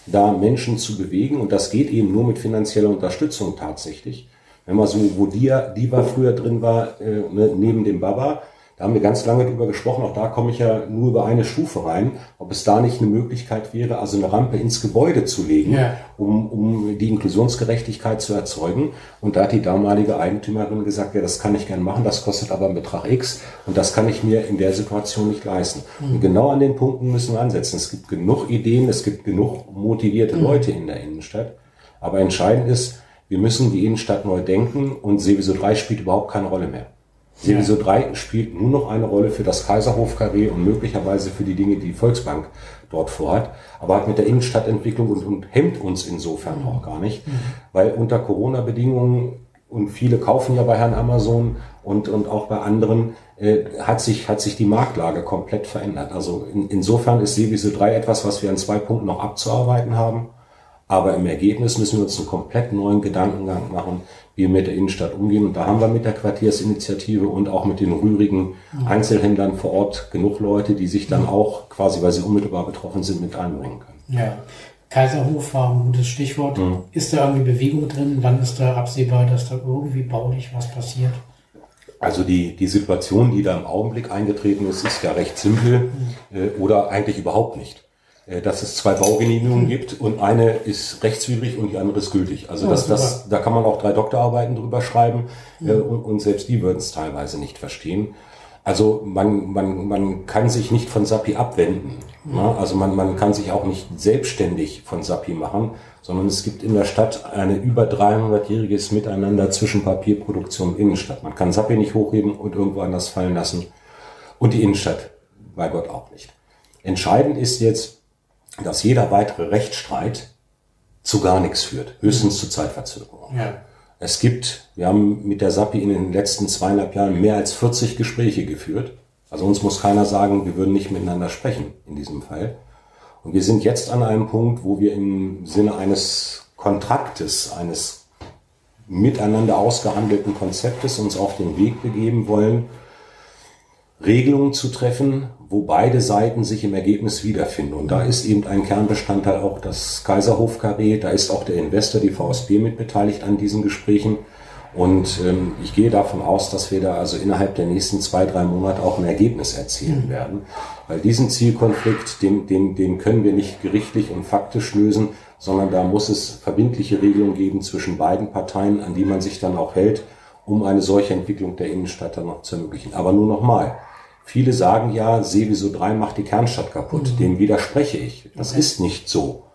da Menschen zu bewegen, und das geht eben nur mit finanzieller Unterstützung tatsächlich, wenn man so, wo Dia, Diva früher drin war, äh, ne, neben dem Baba, da haben wir ganz lange drüber gesprochen, auch da komme ich ja nur über eine Stufe rein, ob es da nicht eine Möglichkeit wäre, also eine Rampe ins Gebäude zu legen, Ja. um, um die Inklusionsgerechtigkeit zu erzeugen. Und da hat die damalige Eigentümerin gesagt, ja, das kann ich gern machen, das kostet aber einen Betrag X und das kann ich mir in der Situation nicht leisten. Und genau an den Punkten müssen wir ansetzen. Es gibt genug Ideen, es gibt genug motivierte Leute in der Innenstadt. Aber entscheidend ist, wir müssen die Innenstadt neu denken und Seveso 3 spielt überhaupt keine Rolle mehr. Seveso 3 spielt nur noch eine Rolle für das Kaiserhof-Karree und möglicherweise für die Dinge, die die Volksbank dort vorhat, aber hat mit der Innenstadtentwicklung und, und hemmt uns insofern auch gar nicht, weil unter Corona-Bedingungen und viele kaufen ja bei Herrn Amazon und, und auch bei anderen, äh, hat, sich, hat sich die Marktlage komplett verändert. Also in, insofern ist Seveso 3 etwas, was wir an zwei Punkten noch abzuarbeiten haben. Aber im Ergebnis müssen wir uns einen komplett neuen Gedankengang machen, wie wir mit der Innenstadt umgehen. Und da haben wir mit der Quartiersinitiative und auch mit den rührigen Einzelhändlern vor Ort genug Leute, die sich dann auch quasi, weil sie unmittelbar betroffen sind, mit einbringen können. Ja. Kaiserhof war ein gutes Stichwort. Ist da irgendwie Bewegung drin? Wann ist da absehbar, dass da irgendwie baulich was passiert? Also die, die Situation, die da im Augenblick eingetreten ist, ist ja recht simpel äh, oder eigentlich überhaupt nicht. Äh, dass es zwei Baugenehmigungen gibt und eine ist rechtswidrig und die andere ist gültig. Also Ja, das, das, da kann man auch drei Doktorarbeiten drüber schreiben äh, und, und selbst die würden es teilweise nicht verstehen. Also man, man, man kann sich nicht von SAPI abwenden. Ne? Also man, man kann sich auch nicht selbstständig von SAPI machen, sondern es gibt in der Stadt eine über 300-jähriges Miteinander zwischen Papierproduktion und Innenstadt. Man kann SAPI nicht hochheben und irgendwo anders fallen lassen und die Innenstadt bei Gott auch nicht. Entscheidend ist jetzt, dass jeder weitere Rechtsstreit zu gar nichts führt, höchstens zu Zeitverzögerung. Ja. Es gibt, wir haben mit der SAPI in den letzten zweieinhalb Jahren mehr als 40 Gespräche geführt. Also uns muss keiner sagen, wir würden nicht miteinander sprechen in diesem Fall. Und wir sind jetzt an einem Punkt, wo wir im Sinne eines Kontraktes, eines miteinander ausgehandelten Konzeptes uns auf den Weg begeben wollen, Regelungen zu treffen, wo beide Seiten sich im Ergebnis wiederfinden. Und da ist eben ein Kernbestandteil auch das Kaiserhof-Karree, da ist auch der Investor, die VSB mit beteiligt an diesen Gesprächen. Und ähm, ich gehe davon aus, dass wir da also innerhalb der nächsten zwei, drei Monate auch ein Ergebnis erzielen werden. Weil diesen Zielkonflikt, den, den, den können wir nicht gerichtlich und faktisch lösen, sondern da muss es verbindliche Regelungen geben zwischen beiden Parteien, an die man sich dann auch hält, um eine solche Entwicklung der Innenstadt dann noch zu ermöglichen. Aber nur nochmal. Viele sagen ja, Seveso 3 macht die Kernstadt kaputt. Dem widerspreche ich. Das ist nicht so.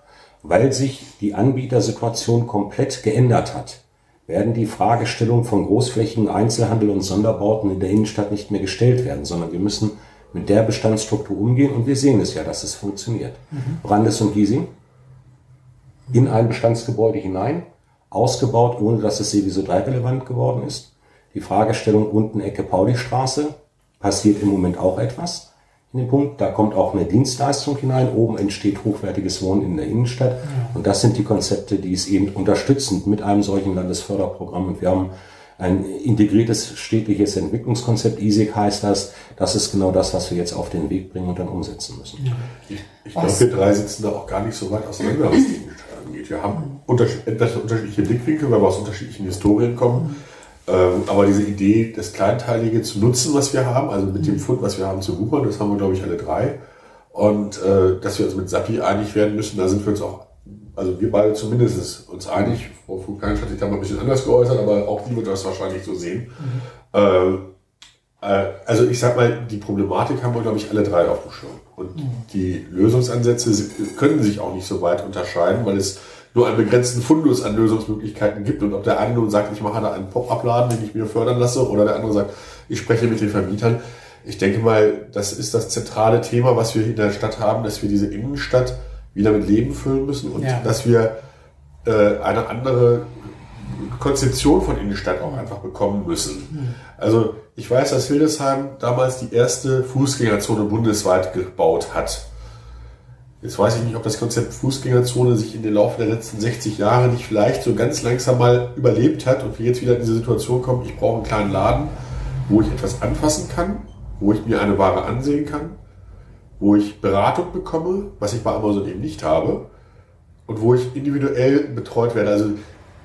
Weil sich die Anbietersituation komplett geändert hat, werden die Fragestellungen von großflächigen Einzelhandel und Sonderbauten in der Innenstadt nicht mehr gestellt werden, sondern wir müssen mit der Bestandsstruktur umgehen und wir sehen es ja, dass es funktioniert. Brandes und Giesing in ein Bestandsgebäude hinein, ausgebaut, ohne dass es Seveso 3 relevant geworden ist. Die Fragestellung unten Ecke Paulistraße, passiert im Moment auch etwas in dem Punkt. Da kommt auch eine Dienstleistung hinein. Oben entsteht hochwertiges Wohnen in der Innenstadt. Und das sind die Konzepte, die es eben unterstützend mit einem solchen Landesförderprogramm. Und wir haben ein integriertes städtliches Entwicklungskonzept. ISIG heißt das. Das ist genau das, was wir jetzt auf den Weg bringen und dann umsetzen müssen. Ich, ich glaube, wir drei sitzen da auch gar nicht so weit auseinander, was die Innenstadt angeht. Wir haben unterschied etwas unterschiedliche Blickwinkel, weil wir aus unterschiedlichen Historien kommen. Ähm, aber diese Idee, das Kleinteilige zu nutzen, was wir haben, also mit dem Fund, was wir haben, zu wuchern, das haben wir, glaube ich, alle drei. Und äh, dass wir uns mit Sappi einig werden müssen, da sind wir uns auch, also wir beide zumindest uns einig. Frau Fulkansch hat sich da mal ein bisschen anders geäußert, aber auch die wird das wahrscheinlich so sehen. Mhm. Äh, also ich sag mal, die Problematik haben wir, glaube ich, alle drei auf dem Schirm. Und mhm. die Lösungsansätze können sich auch nicht so weit unterscheiden, weil es nur einen begrenzten Fundus an Lösungsmöglichkeiten gibt. Und ob der eine nun sagt, ich mache da einen Pop-Up-Laden, den ich mir fördern lasse, oder der andere sagt, ich spreche mit den Vermietern. Ich denke mal, das ist das zentrale Thema, was wir in der Stadt haben, dass wir diese Innenstadt wieder mit Leben füllen müssen und ja. dass wir äh, eine andere Konzeption von Innenstadt auch einfach bekommen müssen. Mhm. Also ich weiß, dass Hildesheim damals die erste Fußgängerzone bundesweit gebaut hat. Jetzt weiß ich nicht, ob das Konzept Fußgängerzone sich in den Laufe der letzten 60 Jahre nicht vielleicht so ganz langsam mal überlebt hat und wir jetzt wieder in diese Situation kommen, ich brauche einen kleinen Laden, wo ich etwas anfassen kann, wo ich mir eine Ware ansehen kann, wo ich Beratung bekomme, was ich bei Amazon eben nicht habe, und wo ich individuell betreut werde. Also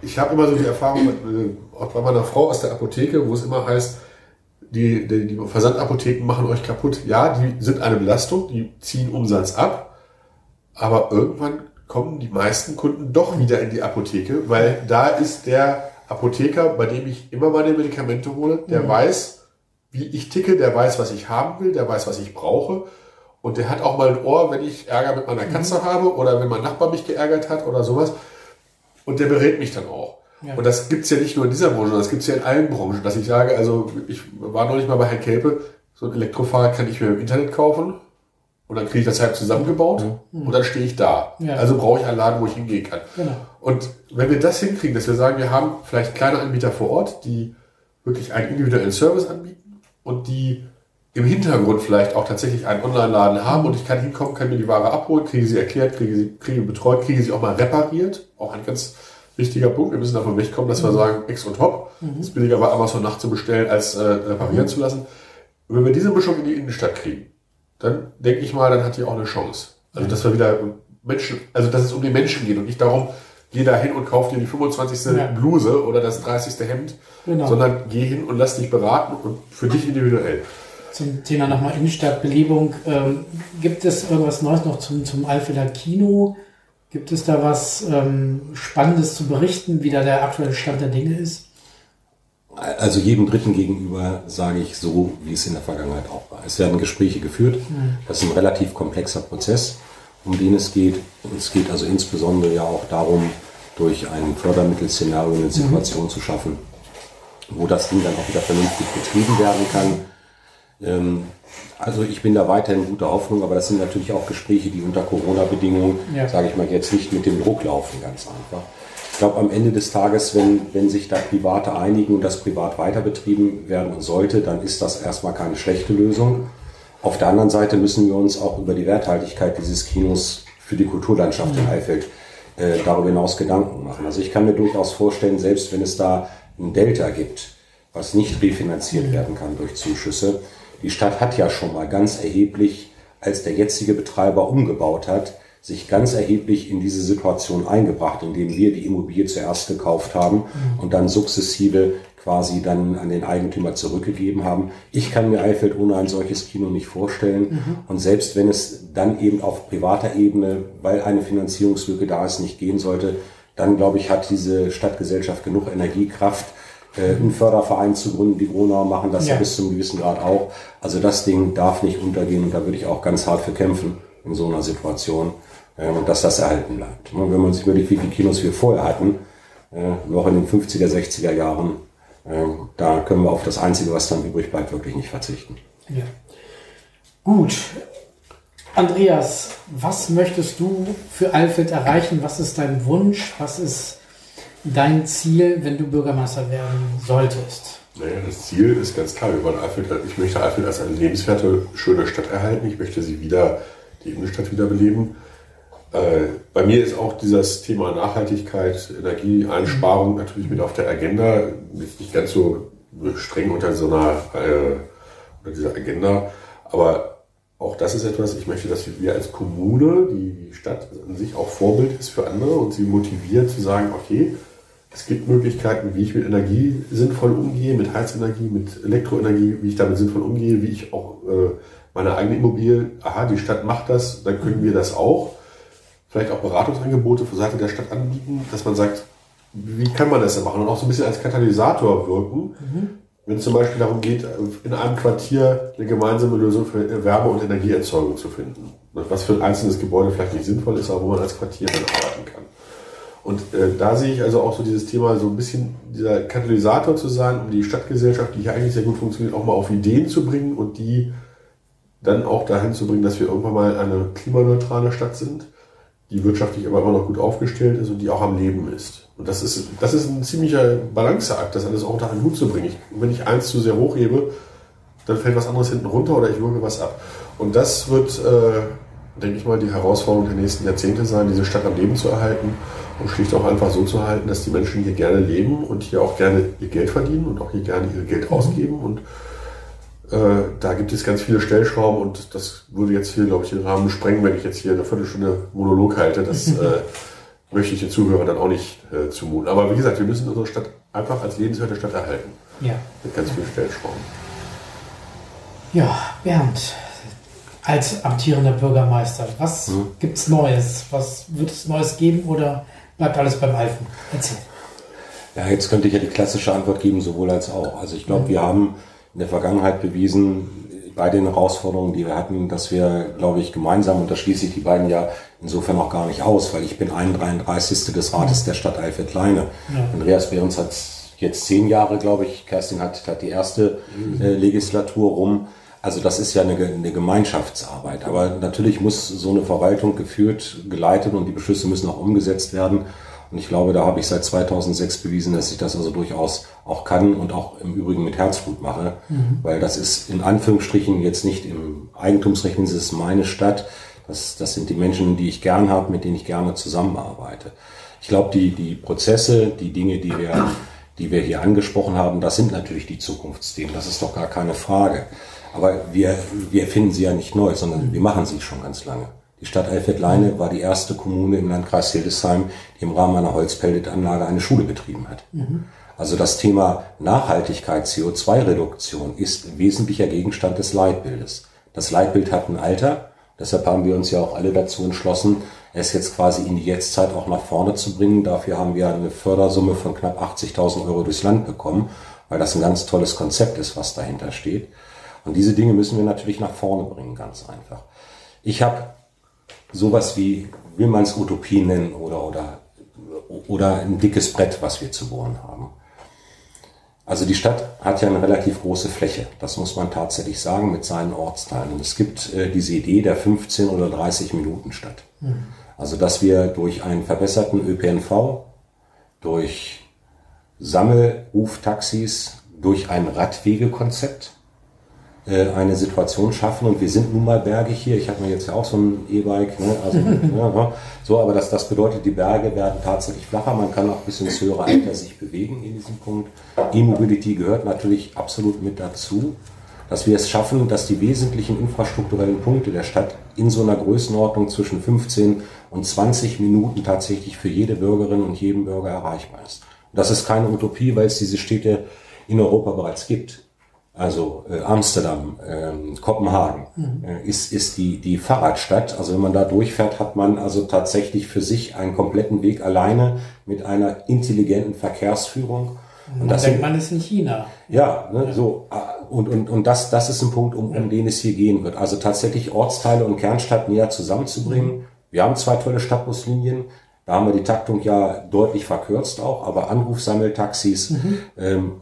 ich habe immer so die Erfahrung mit, äh, auch bei meiner Frau aus der Apotheke, wo es immer heißt, die, die, die Versandapotheken machen euch kaputt. Ja, die sind eine Belastung, die ziehen Umsatz ab aber irgendwann kommen die meisten Kunden doch wieder in die Apotheke, weil da ist der Apotheker, bei dem ich immer meine Medikamente hole, der mhm. weiß, wie ich ticke, der weiß, was ich haben will, der weiß, was ich brauche. Und der hat auch mal ein Ohr, wenn ich Ärger mit meiner Katze mhm. habe oder wenn mein Nachbar mich geärgert hat oder sowas. Und der berät mich dann auch. Ja. Und das gibt's ja nicht nur in dieser Branche, das gibt's ja in allen Branchen, dass ich sage, also ich war noch nicht mal bei Herrn Kelpe, so ein Elektrofahrrad kann ich mir im Internet kaufen und dann kriege ich das halb zusammengebaut mhm. und dann stehe ich da. Ja. Also brauche ich einen Laden, wo ich hingehen kann. Genau. Und wenn wir das hinkriegen, dass wir sagen, wir haben vielleicht kleine Anbieter vor Ort, die wirklich einen individuellen Service anbieten und die im Hintergrund vielleicht auch tatsächlich einen Online-Laden haben und ich kann hinkommen, kann mir die Ware abholen, kriege sie erklärt, kriege sie kriege betreut, kriege sie auch mal repariert. Auch ein ganz wichtiger Punkt. Wir müssen davon wegkommen, dass mhm. wir sagen, Ex und Top. Mhm. ist billiger bei Amazon Nacht zu bestellen, als äh, reparieren mhm. zu lassen. Wenn wir diese Mischung in die Innenstadt kriegen, dann denke ich mal, dann hat die auch eine Chance. Also, dass wir wieder Menschen, also, dass es um die Menschen geht und nicht darum, geh da hin und kauf dir die 25. Ja. Bluse oder das 30. Hemd, genau. sondern geh hin und lass dich beraten und für dich individuell. Zum Thema nochmal Innenstadtbelebung. Ähm, gibt es irgendwas Neues noch zum, zum Alfelder Kino? Gibt es da was ähm, Spannendes zu berichten, wie da der aktuelle Stand der Dinge ist? Also jedem Dritten gegenüber sage ich so, wie es in der Vergangenheit auch war. Es werden Gespräche geführt. Mhm. Das ist ein relativ komplexer Prozess, um den es geht. Es geht also insbesondere ja auch darum, durch ein Fördermittelszenario eine Situation mhm. zu schaffen, wo das Ding dann auch wieder vernünftig betrieben werden kann. Ähm, also ich bin da weiterhin guter Hoffnung, aber das sind natürlich auch Gespräche, die unter Corona-Bedingungen, ja. sage ich mal, jetzt nicht mit dem Druck laufen, ganz einfach glaube, am Ende des Tages, wenn, wenn sich da Private einigen und das privat weiter betrieben werden sollte, dann ist das erstmal keine schlechte Lösung. Auf der anderen Seite müssen wir uns auch über die Werthaltigkeit dieses Kinos für die Kulturlandschaft in Eifeld äh, darüber hinaus Gedanken machen. Also ich kann mir durchaus vorstellen, selbst wenn es da ein Delta gibt, was nicht refinanziert werden kann durch Zuschüsse, die Stadt hat ja schon mal ganz erheblich, als der jetzige Betreiber umgebaut hat, sich ganz erheblich in diese Situation eingebracht, indem wir die Immobilie zuerst gekauft haben mhm. und dann sukzessive quasi dann an den Eigentümer zurückgegeben haben. Ich kann mir Eifeld ohne ein solches Kino nicht vorstellen. Mhm. Und selbst wenn es dann eben auf privater Ebene, weil eine Finanzierungslücke da ist, nicht gehen sollte, dann glaube ich, hat diese Stadtgesellschaft genug Energiekraft, äh, einen Förderverein zu gründen. Die Gronauer machen das ja. bis zum gewissen Grad auch. Also das Ding darf nicht untergehen und da würde ich auch ganz hart für kämpfen in so einer Situation und dass das erhalten bleibt. Und wenn man sich überlegt, wie viele Kinos wir vorher hatten, noch in den 50er, 60er Jahren, da können wir auf das Einzige, was dann übrig bleibt, wirklich nicht verzichten. Ja. Gut. Andreas, was möchtest du für Alfred erreichen? Was ist dein Wunsch? Was ist dein Ziel, wenn du Bürgermeister werden solltest? Naja, das Ziel ist ganz klar. Wir wollen Alfred, ich möchte Alfred als eine lebenswerte, schöne Stadt erhalten. Ich möchte sie wieder, die Innenstadt wiederbeleben. Bei mir ist auch dieses Thema Nachhaltigkeit, Energieeinsparung natürlich mit auf der Agenda. Nicht ganz so streng unter so einer äh, unter dieser Agenda, aber auch das ist etwas, ich möchte, dass wir als Kommune, die Stadt an sich auch Vorbild ist für andere und sie motiviert zu sagen, okay, Es gibt Möglichkeiten, wie ich mit Energie sinnvoll umgehe, mit Heizenergie, mit Elektroenergie, wie ich damit sinnvoll umgehe, wie ich auch äh, meine eigene Immobilie, aha, die Stadt macht das, dann können wir das auch. Vielleicht auch Beratungsangebote von Seite der Stadt anbieten, dass man sagt, wie kann man das denn machen und auch so ein bisschen als Katalysator wirken, wenn es zum Beispiel darum geht, in einem Quartier eine gemeinsame Lösung für Wärme- und Energieerzeugung zu finden. Was für ein einzelnes Gebäude vielleicht nicht sinnvoll ist, aber wo man als Quartier dann arbeiten kann. Und äh, da sehe ich also auch so dieses Thema, so ein bisschen dieser Katalysator zu sein, um die Stadtgesellschaft, die hier eigentlich sehr gut funktioniert, auch mal auf Ideen zu bringen und die dann auch dahin zu bringen, dass wir irgendwann mal eine klimaneutrale Stadt sind, die wirtschaftlich aber immer noch gut aufgestellt ist und die auch am Leben ist. Und das ist, das ist ein ziemlicher Balanceakt, das alles auch unter einen Hut zu bringen. Ich, wenn ich eins zu sehr hochhebe, dann fällt was anderes hinten runter oder ich wirke was ab. Und das wird, äh, denke ich mal, die Herausforderung der nächsten Jahrzehnte sein, diese Stadt am Leben zu erhalten und schlicht auch einfach so zu halten, dass die Menschen hier gerne leben und hier auch gerne ihr Geld verdienen und auch hier gerne ihr Geld ausgeben. Und da gibt es ganz viele Stellschrauben und das würde jetzt hier, glaube ich, den Rahmen sprengen, wenn ich jetzt hier eine Viertelstunde Monolog halte. Das äh, möchte ich den Zuhörern dann auch nicht äh, zumuten. Aber wie gesagt, wir müssen unsere Stadt einfach als lebenswerte Stadt erhalten. Ja. Mit ganz vielen Stellschrauben. Ja, Bernd, als amtierender Bürgermeister, was Hm. gibt's Neues? Was wird es Neues geben oder bleibt alles beim Alten? Erzähl. Ja, jetzt könnte ich ja die klassische Antwort geben, sowohl als auch. Also ich glaube, wir haben in der Vergangenheit bewiesen, bei den Herausforderungen, die wir hatten, dass wir, glaube ich, gemeinsam, und da schließe ich die beiden ja insofern auch gar nicht aus, weil ich bin 133. des Rates der Stadt Eifeld-Leine. Andreas Behrens hat jetzt zehn Jahre, glaube ich, Kerstin hat, hat die erste äh, Legislatur rum. Also das ist ja eine, eine Gemeinschaftsarbeit. Aber natürlich muss so eine Verwaltung geführt, geleitet und die Beschlüsse müssen auch umgesetzt werden. Und ich glaube, da habe ich seit 2006 bewiesen, dass ich das also durchaus auch kann und auch im Übrigen mit Herzblut mache, weil das ist in Anführungsstrichen jetzt nicht im Eigentumsrecht, das ist meine Stadt. Das, das sind die Menschen, die ich gern habe, mit denen ich gerne zusammenarbeite. Ich glaube, die, die Prozesse, die Dinge, die wir, die wir hier angesprochen haben, das sind natürlich die Zukunftsthemen. Das ist doch gar keine Frage. Aber wir, wir finden sie ja nicht neu, sondern wir machen sie schon ganz lange. Die Stadt Elfeld-Leine war die erste Kommune im Landkreis Hildesheim, die im Rahmen einer Holzpelletanlage eine Schule betrieben hat. Also das Thema Nachhaltigkeit, CO2-Reduktion ist wesentlicher Gegenstand des Leitbildes. Das Leitbild hat ein Alter, deshalb haben wir uns ja auch alle dazu entschlossen, es jetzt quasi in die Jetztzeit auch nach vorne zu bringen. Dafür haben wir eine Fördersumme von knapp 80.000 Euro durchs Land bekommen, weil das ein ganz tolles Konzept ist, was dahinter steht. Und diese Dinge müssen wir natürlich nach vorne bringen, ganz einfach. Ich habe sowas wie, will man es Utopie nennen oder, oder, oder ein dickes Brett, was wir zu bohren haben. Also die Stadt hat ja eine relativ große Fläche, das muss man tatsächlich sagen, mit seinen Ortsteilen. Und es gibt äh, diese Idee der 15 oder 30 Minuten Stadt. Also dass wir durch einen verbesserten ÖPNV, durch Sammelruftaxis, durch ein Radwegekonzept eine Situation schaffen und wir sind nun mal bergig hier. Ich habe mir jetzt ja auch so ein E-Bike, ne? also, ja, ja. so, aber das, das bedeutet, die Berge werden tatsächlich flacher. Man kann auch bis ins höhere Alter sich bewegen in diesem Punkt. E-Mobility gehört natürlich absolut mit dazu, dass wir es schaffen, dass die wesentlichen infrastrukturellen Punkte der Stadt in so einer Größenordnung zwischen 15 und 20 Minuten tatsächlich für jede Bürgerin und jeden Bürger erreichbar ist. Und das ist keine Utopie, weil es diese Städte in Europa bereits gibt also äh, Amsterdam, ähm, Kopenhagen, äh, ist, ist die, die Fahrradstadt. Also wenn man da durchfährt, hat man also tatsächlich für sich einen kompletten Weg alleine mit einer intelligenten Verkehrsführung. Und Man das denkt, sind, man ist in China. ja, ne, so ah, und und und das das ist ein Punkt, um, um den es hier gehen wird. Also tatsächlich Ortsteile und Kernstadt näher zusammenzubringen. Wir haben zwei tolle Stadtbuslinien. Da haben wir die Taktung ja deutlich verkürzt auch, aber Anrufsammeltaxis, ähm,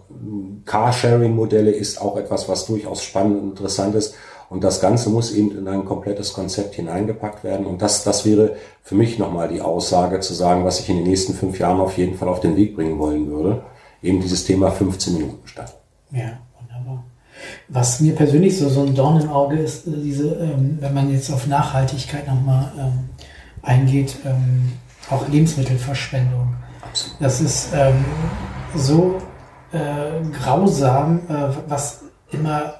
Carsharing-Modelle ist auch etwas, was durchaus spannend und interessant ist. Und das Ganze muss eben in ein komplettes Konzept hineingepackt werden. Und das, das wäre für mich nochmal die Aussage zu sagen, was ich in den nächsten fünf Jahren auf jeden Fall auf den Weg bringen wollen würde. Eben dieses Thema 15 Minuten Stadt. Ja, wunderbar. Was mir persönlich so, so ein Dorn im Auge ist, äh, diese, ähm, wenn man jetzt auf Nachhaltigkeit nochmal ähm, eingeht, ähm, auch Lebensmittelverschwendung. Das ist ähm, so äh, grausam, äh, was immer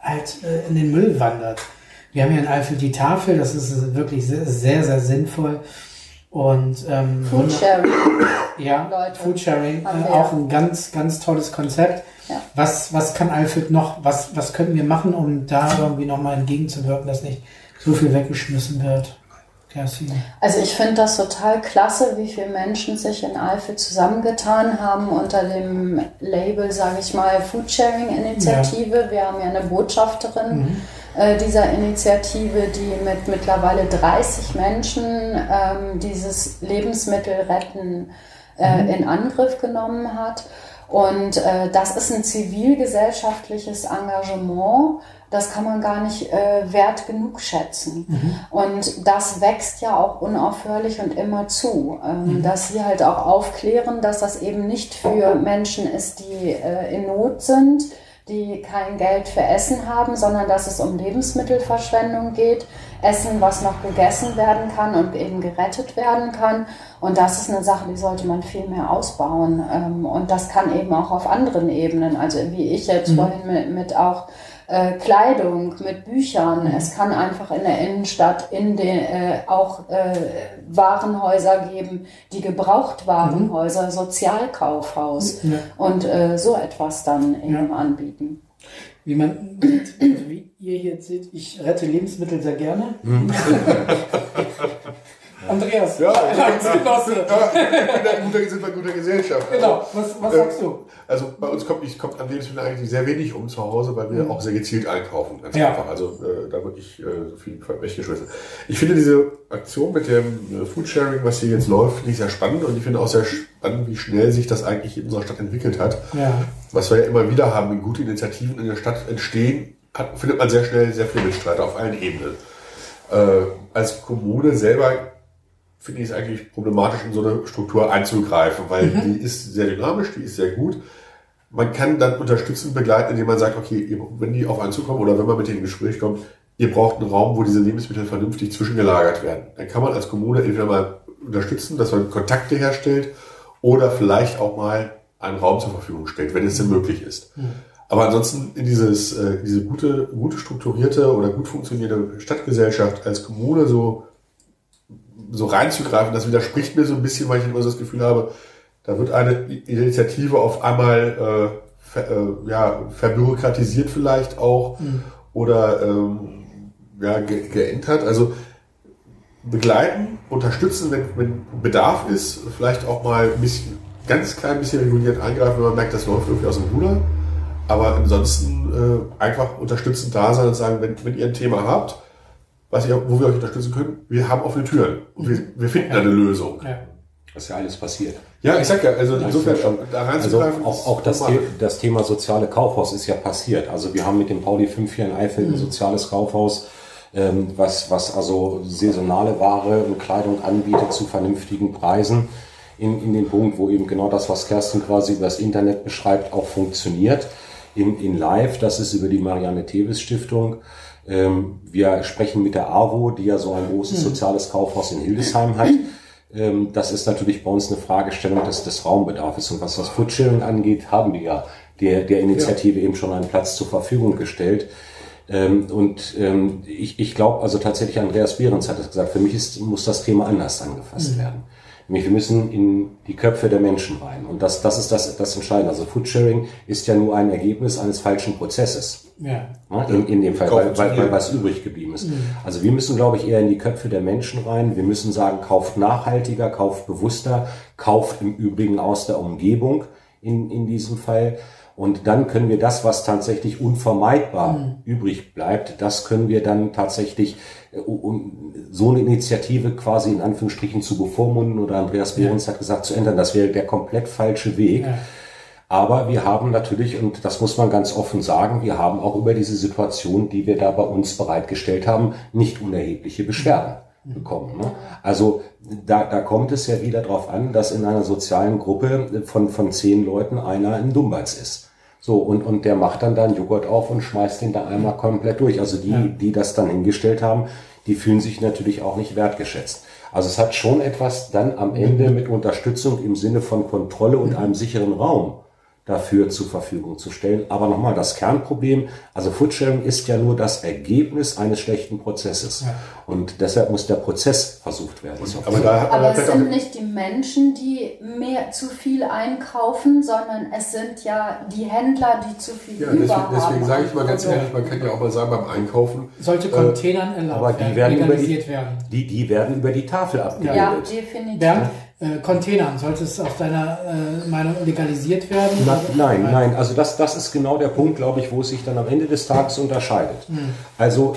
halt äh, in den Müll wandert. Wir haben hier in Eifel die Tafel, das ist wirklich sehr, sehr, sehr sinnvoll. Und ähm, Foodsharing. ja, Leute. Foodsharing, äh, auch ein ganz, ganz tolles Konzept. Ja. Was, was kann Alfred noch, was, was können wir machen, um da irgendwie nochmal entgegenzuwirken, dass nicht so viel weggeschmissen wird? Kerstin. Also ich finde das total klasse, wie viele Menschen sich in Eifel zusammengetan haben unter dem Label, sage ich mal, Foodsharing-Initiative. Wir haben ja eine Botschafterin äh, dieser Initiative, die mit mittlerweile 30 Menschen ähm, dieses Lebensmittel retten äh, in Angriff genommen hat. Und äh, das ist ein zivilgesellschaftliches Engagement, das kann man gar nicht äh, wert genug schätzen. Und das wächst ja auch unaufhörlich und immer zu. Ähm, Dass sie halt auch aufklären, dass das eben nicht für Menschen ist, die äh, in Not sind, die kein Geld für Essen haben, sondern dass es um Lebensmittelverschwendung geht. Essen, was noch gegessen werden kann und eben gerettet werden kann. Und das ist eine Sache, die sollte man viel mehr ausbauen. Ähm, Und das kann eben auch auf anderen Ebenen, also wie ich jetzt vorhin mit, mit auch äh, Kleidung, mit Büchern. Es kann einfach in der Innenstadt in den, äh, auch äh, Warenhäuser geben, die Gebrauchtwarenhäuser, Sozialkaufhaus Ja. und äh, so etwas dann eben Ja. anbieten. Wie man sieht, also wie ihr hier seht, ich rette Lebensmittel sehr gerne. Andreas, Ja, Genosse. Ja, guter, guter, sind wir in guter Gesellschaft. Genau, was, was sagst du? Also bei uns kommt, ich, kommt an Lebensmitteln eigentlich sehr wenig um zu Hause, weil wir auch sehr gezielt einkaufen. Ganz Ja. einfach. Also äh, da wird nicht äh, so viel weggeschmissen. Ich finde diese Aktion mit dem äh, Foodsharing, was hier jetzt läuft, finde ich sehr spannend und ich finde auch sehr spannend, wie schnell sich das eigentlich in unserer Stadt entwickelt hat. Ja. Was wir ja immer wieder haben, wenn gute Initiativen in der Stadt entstehen, hat, findet man sehr schnell sehr viele Mitstreiter auf allen Ebenen. Äh, als Kommune selber finde ich es eigentlich problematisch, in so eine Struktur einzugreifen, weil die ist sehr dynamisch, die ist sehr gut. Man kann dann unterstützend begleiten, indem man sagt, okay, wenn die auf einen zukommen oder wenn man mit denen in Gespräch kommt, ihr braucht einen Raum, wo diese Lebensmittel vernünftig zwischengelagert werden. Dann kann man als Kommune entweder mal unterstützen, dass man Kontakte herstellt oder vielleicht auch mal einen Raum zur Verfügung stellt, wenn es denn möglich ist. Aber ansonsten in dieses, äh, diese gute, gute strukturierte oder gut funktionierende Stadtgesellschaft als Kommune so so reinzugreifen, das widerspricht mir so ein bisschen, weil ich immer so das Gefühl habe, da wird eine Initiative auf einmal äh, ver, äh, ja, verbürokratisiert vielleicht auch oder ähm, ja, ge geändert. Also begleiten, unterstützen, wenn, wenn Bedarf ist, vielleicht auch mal ein bisschen, ganz klein bisschen reguliert eingreifen, wenn man merkt, das läuft irgendwie aus dem Ruder. Aber ansonsten äh, einfach unterstützend da sein und sagen, wenn, wenn ihr ein Thema habt, was ihr, wo wir euch unterstützen können, wir haben offene Türen. Und wir, wir finden eine Lösung. Ja. Was ist ja alles passiert. Ja, ich sag ja, also insofern schon. da Also reinzugreifen. auch, auch das. The das Thema soziale Kaufhaus ist ja passiert. Also wir haben mit dem Pauli 5 hier in Eifel ein soziales Kaufhaus, ähm, was, was also saisonale Ware und Kleidung anbietet zu vernünftigen Preisen. In, in den Punkt, wo eben genau das, was Kerstin quasi über das Internet beschreibt, auch funktioniert. In, in Live, das ist über die Marianne Tevis Stiftung. Ähm, wir sprechen mit der AWO, die ja so ein großes soziales Kaufhaus in Hildesheim hat. Ähm, das ist natürlich bei uns eine Fragestellung des, des Raumbedarfs. Und was das Foodsharing angeht, haben wir ja der, der Initiative eben schon einen Platz zur Verfügung gestellt. Ähm, und ähm, ich, ich glaube, also tatsächlich Andreas Behrens hat es gesagt, für mich ist, muss das Thema anders angefasst werden. Nämlich wir müssen in die Köpfe der Menschen rein. Und das, das ist das, das Entscheidende. Also Foodsharing ist ja nur ein Ergebnis eines falschen Prozesses. Ja. In, in dem Fall, Kaufen weil, weil, was übrig geblieben ist. Also wir müssen, glaube ich, eher in die Köpfe der Menschen rein. Wir müssen sagen, kauft nachhaltiger, kauft bewusster, kauft im Übrigen aus der Umgebung in, in diesem Fall. Und dann können wir das, was tatsächlich unvermeidbar übrig bleibt, das können wir dann tatsächlich, äh, um so eine Initiative quasi in Anführungsstrichen zu bevormunden oder Andreas Behrens hat gesagt, zu ändern. Das wäre der komplett falsche Weg. Ja. Aber wir haben natürlich, und das muss man ganz offen sagen, wir haben auch über diese Situation, die wir da bei uns bereitgestellt haben, nicht unerhebliche Beschwerden bekommen. Ne? Also da, da kommt es ja wieder darauf an, dass in einer sozialen Gruppe von, von zehn Leuten einer ein Dummbatz ist. So, und, und der macht dann da einen Joghurt auf und schmeißt den da einmal komplett durch. Also die, die das dann hingestellt haben, die fühlen sich natürlich auch nicht wertgeschätzt. Also es hat schon etwas dann am Ende mit Unterstützung im Sinne von Kontrolle und einem sicheren Raum dafür zur Verfügung zu stellen. Aber nochmal, das Kernproblem, also Foodsharing ist ja nur das Ergebnis eines schlechten Prozesses. Ja. Und deshalb muss der Prozess versucht werden. Aber da hat man Aber ja es sind nicht die Menschen, die mehr zu viel einkaufen, sondern es sind ja die Händler, die zu viel Ja, deswegen, haben. deswegen sage ich mal ganz Also, ehrlich, man kann ja auch mal sagen, beim Einkaufen, Sollte Containern erlaubt aber die werden, werden über die- werden. Die, die werden über die Tafel Ja, abgebildet. definitiv. Bernd, äh, Containern, sollte es aus deiner äh, Meinung legalisiert werden? Na, Oder- nein, nein, also das, das ist genau der Punkt, glaube ich, wo es sich dann am Ende des Tages unterscheidet. Also,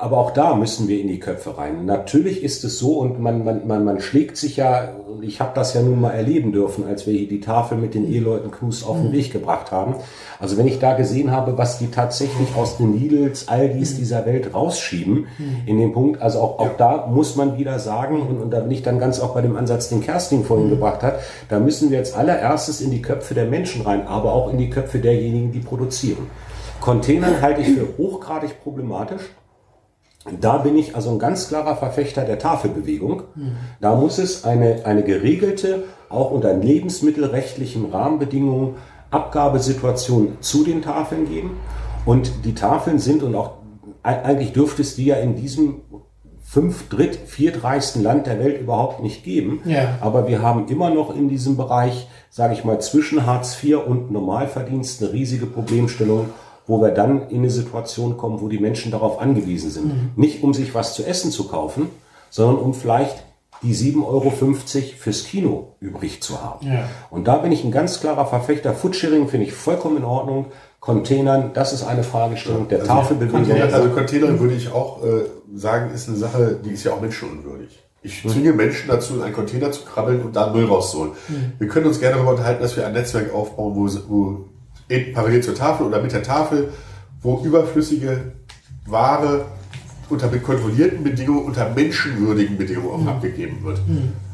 aber auch da müssen wir in die Köpfe rein. Natürlich ist es so und man, man, man, man schlägt sich ja, ich habe das ja nun mal erleben dürfen, als wir hier die Tafel mit den Eheleuten Knus auf den Weg gebracht haben. Also wenn ich da gesehen habe, was die tatsächlich aus den Lidls, Aldis dieser Welt rausschieben, in dem Punkt, also auch, auch da muss man wieder sagen, und, und da bin ich dann ganz auch bei dem Ansatz, den Kerstin vorhin gebracht hat, da müssen wir jetzt allererstes in die Köpfe der Menschen rein, aber auch in die Köpfe derjenigen, die produzieren. Containern halte ich für hochgradig problematisch. Da bin ich also ein ganz klarer Verfechter der Tafelbewegung. Da muss es eine, eine geregelte, auch unter lebensmittelrechtlichen Rahmenbedingungen, Abgabesituation zu den Tafeln geben. Und die Tafeln sind und auch eigentlich dürfte es die ja in diesem fünf, dritt, viertreichsten Land der Welt überhaupt nicht geben. Ja. Aber wir haben immer noch in diesem Bereich, sage ich mal, zwischen Hartz IV und Normalverdienst eine riesige Problemstellung, wo wir dann in eine Situation kommen, wo die Menschen darauf angewiesen sind. Nicht um sich was zu essen zu kaufen, sondern um vielleicht die 7,50 Euro fürs Kino übrig zu haben. Ja. Und da bin ich ein ganz klarer Verfechter. Foodsharing finde ich vollkommen in Ordnung. Containern, das ist eine Fragestellung der Tafelbewegung. Container, also Container würde ich auch äh, sagen, ist eine Sache, die ist ja auch menschenunwürdig. Ich zwinge Menschen dazu, in einen Container zu krabbeln und da Müll rauszuholen. Wir können uns gerne darüber unterhalten, dass wir ein Netzwerk aufbauen, wo, wo parallel zur Tafel oder mit der Tafel, wo überflüssige Ware unter kontrollierten Bedingungen, unter menschenwürdigen Bedingungen auch abgegeben wird.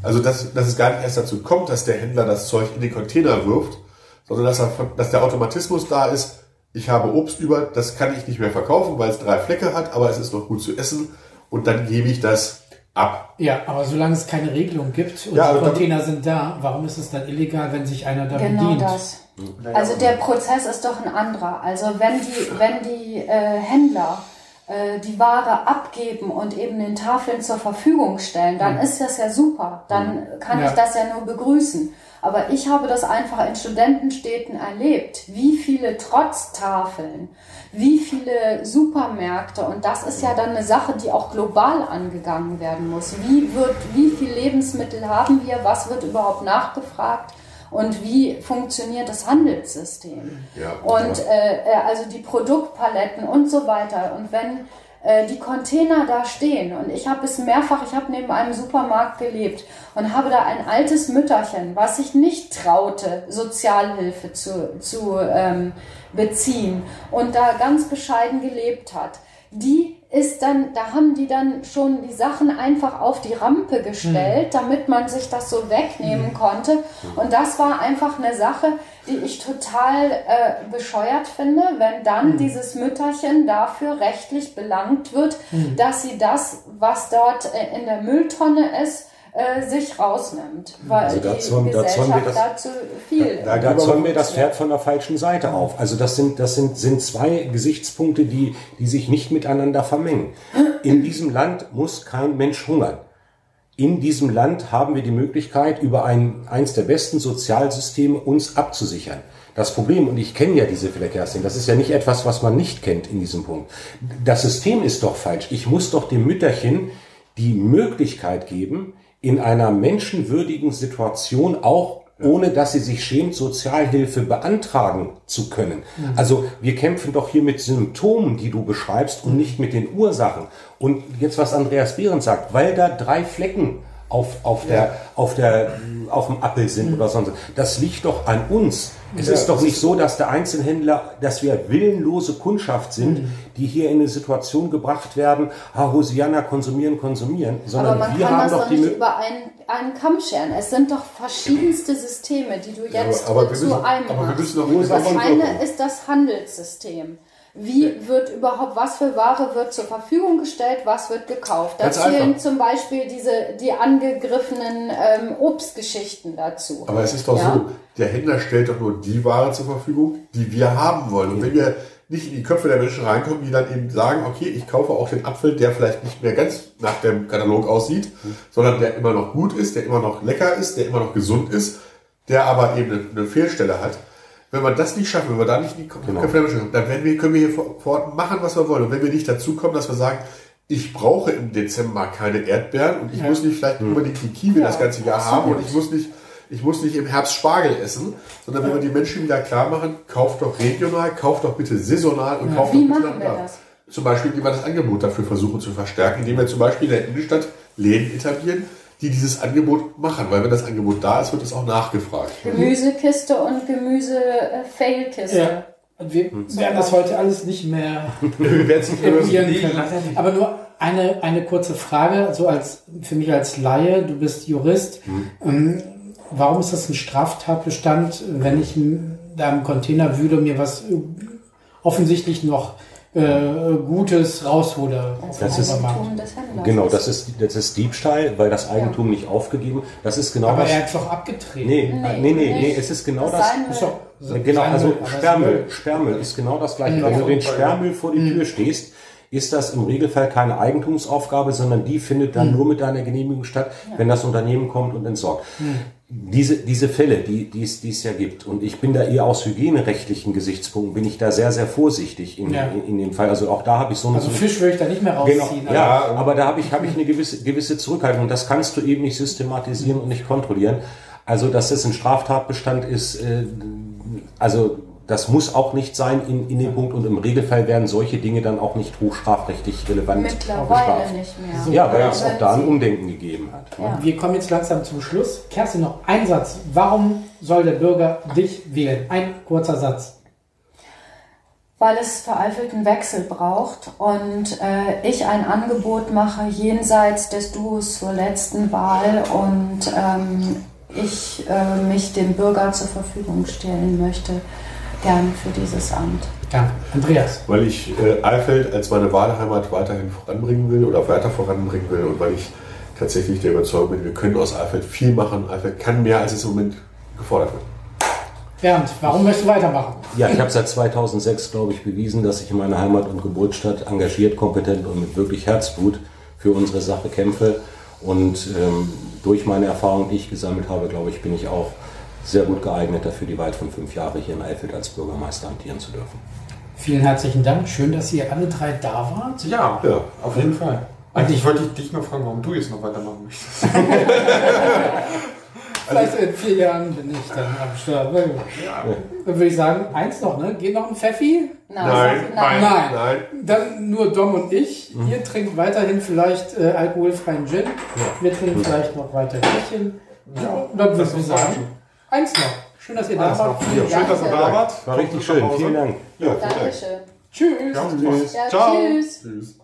Also dass, dass es gar nicht erst dazu kommt, dass der Händler das Zeug in den Container wirft, sondern dass, er, dass der Automatismus da ist, ich habe Obst über, das kann ich nicht mehr verkaufen, weil es drei Flecke hat, aber es ist noch gut zu essen und dann gebe ich das ab. Ja, aber solange es keine Regelung gibt und Ja, die aber Container sind da, warum ist es dann illegal, wenn sich einer da Genau bedient? das. Also der Prozess ist doch ein anderer. Also wenn die, wenn die äh, Händler äh, die Ware abgeben und eben den Tafeln zur Verfügung stellen, dann ist das ja super. Dann kann Ja. ich das ja nur begrüßen. Aber ich habe das einfach in Studentenstädten erlebt, wie viele Trotztafeln, wie viele Supermärkte und das ist ja dann eine Sache, die auch global angegangen werden muss. Wie wird, wie viel Lebensmittel haben wir, was wird überhaupt nachgefragt und wie funktioniert das Handelssystem? Ja, und äh, äh, also die Produktpaletten und so weiter. Und wenn äh, die Container da stehen und ich habe es mehrfach, ich habe neben einem Supermarkt gelebt und habe da ein altes Mütterchen, was sich nicht traute, Sozialhilfe zu, zu ähm, beziehen und da ganz bescheiden gelebt hat. Die ist dann, da haben die dann schon die Sachen einfach auf die Rampe gestellt, damit man sich das so wegnehmen konnte. Und das war einfach eine Sache, die ich total äh, bescheuert finde, wenn dann dieses Mütterchen dafür rechtlich belangt wird, dass sie das, was dort äh, in der Mülltonne ist, äh, sich rausnimmt, weil Also da zäumen- da zäumen wir das- dazu viel. Da, da zäumen wir das Pferd von der falschen Seite auf. Also das sind, das sind, sind zwei Gesichtspunkte, die, die sich nicht miteinander vermengen. In diesem Land muss kein Mensch hungern. In diesem Land haben wir die Möglichkeit, über ein, eins der besten Sozialsysteme uns abzusichern. Das Problem, und ich kenne ja diese Fälle, Kerstin, das ist ja nicht etwas, was man nicht kennt in diesem Punkt. Das System ist doch falsch. Ich muss doch dem Mütterchen die Möglichkeit geben, in einer menschenwürdigen Situation auch ohne dass sie sich schämt, Sozialhilfe beantragen zu können. Also wir kämpfen doch hier mit Symptomen, die du beschreibst und nicht mit den Ursachen. Und jetzt was Andreas Behrens sagt, weil da drei Flecken auf, auf, der, auf, der, auf dem Appel sind oder sonst. Das liegt doch an uns. Es Ja, ist doch nicht so, dass der Einzelhändler, dass wir willenlose Kundschaft sind, die hier in eine Situation gebracht werden, ah, Hosianna, konsumieren, konsumieren, Aber sondern man wir kann haben das doch doch die nicht Möglichkeit. über einen, einen Kamm scheren. Es sind doch verschiedenste Systeme, die du jetzt aber wir zu müssen- einem aber machst. das eine ist das Handelssystem. Wie wird überhaupt, was für Ware wird zur Verfügung gestellt, was wird gekauft? Da zählen zum Beispiel diese, die angegriffenen ähm, Obstgeschichten dazu. Aber es ist doch Ja. so, der Händler stellt doch nur die Ware zur Verfügung, die wir haben wollen. Und wenn wir nicht in die Köpfe der Menschen reinkommen, die dann eben sagen, okay, ich kaufe auch den Apfel, der vielleicht nicht mehr ganz nach dem Katalog aussieht, sondern der immer noch gut ist, der immer noch lecker ist, der immer noch gesund ist, der aber eben eine Fehlstelle hat. Wenn wir das nicht schaffen, wenn wir da nicht in die Köpfe der Menschen kommen, dann werden wir, können wir hier vor, vor Ort machen, was wir wollen. Und wenn wir nicht dazu kommen, dass wir sagen, ich brauche im Dezember keine Erdbeeren und ich muss nicht vielleicht unbedingt die Kiwi das ganze Jahr haben und ich muss nicht ich muss nicht im Herbst Spargel essen, sondern wenn wir die Menschen wieder klar machen, kauft doch regional, kauft doch bitte saisonal und kauft Wie doch bitte machen wir das? Zum Beispiel, indem wir das Angebot dafür versuchen zu verstärken, indem wir zum Beispiel in der Innenstadt Läden etablieren, die dieses Angebot machen. Weil wenn das Angebot da ist, wird es auch nachgefragt. Gemüsekiste und Gemüse-Failkiste. Ja. Und wir werden das heute alles nicht mehr eruieren können. Aber nur eine, eine kurze Frage, so als für mich als Laie, du bist Jurist. Ähm, warum ist das ein Straftatbestand, wenn ich da im Container wühle, mir was offensichtlich noch äh, Gutes raushole? Das, Das ist- Eigentum des Händlers. Genau, das ist, das ist Diebstahl, weil das Eigentum nicht aufgegeben. Das ist genau Aber das. er hat doch abgetreten. Nee, nee, nee, nee, nicht. es ist genau Das das. Ist doch so- Genau, also es Sperrmüll. Müll. Sperrmüll ist genau das gleiche. Wenn du den Ja. Sperrmüll vor die Tür stehst, ist das im Regelfall keine Eigentumsaufgabe, sondern die findet dann nur mit deiner Genehmigung statt, wenn das Unternehmen kommt und entsorgt. Diese, diese Fälle, die, die, es, die es ja gibt, und ich bin da eher aus hygienerechtlichen Gesichtspunkten, bin ich da sehr, sehr vorsichtig in, Ja. in, in dem Fall. Also auch da habe ich so eine, Also so Fisch würde ich da nicht mehr Genau, rausziehen. ja, aber da habe ich, habe ich eine gewisse, gewisse Zurückhaltung und das kannst du eben nicht systematisieren und nicht kontrollieren. Also, dass das ein Straftatbestand ist, äh, also das muss auch nicht sein in, in dem Punkt und im Regelfall werden solche Dinge dann auch nicht hochstrafrechtlich relevant Mittlerweile bestraft. nicht mehr. Ja, weil Ja, es auch da ein Umdenken gegeben hat. Ja. Wir kommen jetzt langsam zum Schluss. Kerstin, noch ein Satz. Warum soll der Bürger dich wählen? Ein kurzer Satz. weil es veralteten Wechsel braucht und äh, ich ein Angebot mache jenseits des Duos zur letzten Wahl und ähm, ich äh, mich dem Bürger zur Verfügung stellen möchte, gern für dieses Amt. Danke. Andreas. Weil ich äh, Eifeld als meine Wahlheimat weiterhin voranbringen will oder weiter voranbringen will und weil ich tatsächlich der Überzeugung bin, wir können aus Eifeld viel machen. Eifeld kann mehr, als es im Moment gefordert wird. Bernd, warum möchtest du weitermachen? Ja, ich habe seit 2006, glaube ich, bewiesen, dass ich in meiner Heimat- und Geburtsstadt engagiert, kompetent und mit wirklich Herzblut für unsere Sache kämpfe. Und ähm, durch meine Erfahrung, die ich gesammelt habe, glaube ich, bin ich auch sehr gut geeignet dafür, die weiteren fünf Jahre hier in Eifeld als Bürgermeister amtieren zu dürfen. Vielen herzlichen Dank. Schön, dass ihr alle drei da wart. Ja, Ja. auf jeden Fall. Eigentlich wollte ich dich noch fragen, warum du jetzt noch weitermachen möchtest. Vielleicht in vier Jahren bin ich dann am Start. Dann würde ich sagen, eins noch, ne? Geht noch ein Pfeffi? Nein, Nein. Nein. Dann nur Dom und ich. Ihr trinkt weiterhin vielleicht äh, alkoholfreien Gin. Wir trinken vielleicht noch weiter Bierchen. Ja, dann würde ich sagen, eins noch. Schön, dass ihr da wart. Schön, dass ihr da wart. War richtig schön. Vielen Dank. Ja. Dankeschön. Tschüss. Ja, Ja, Ciao. tschüss. Tschüss.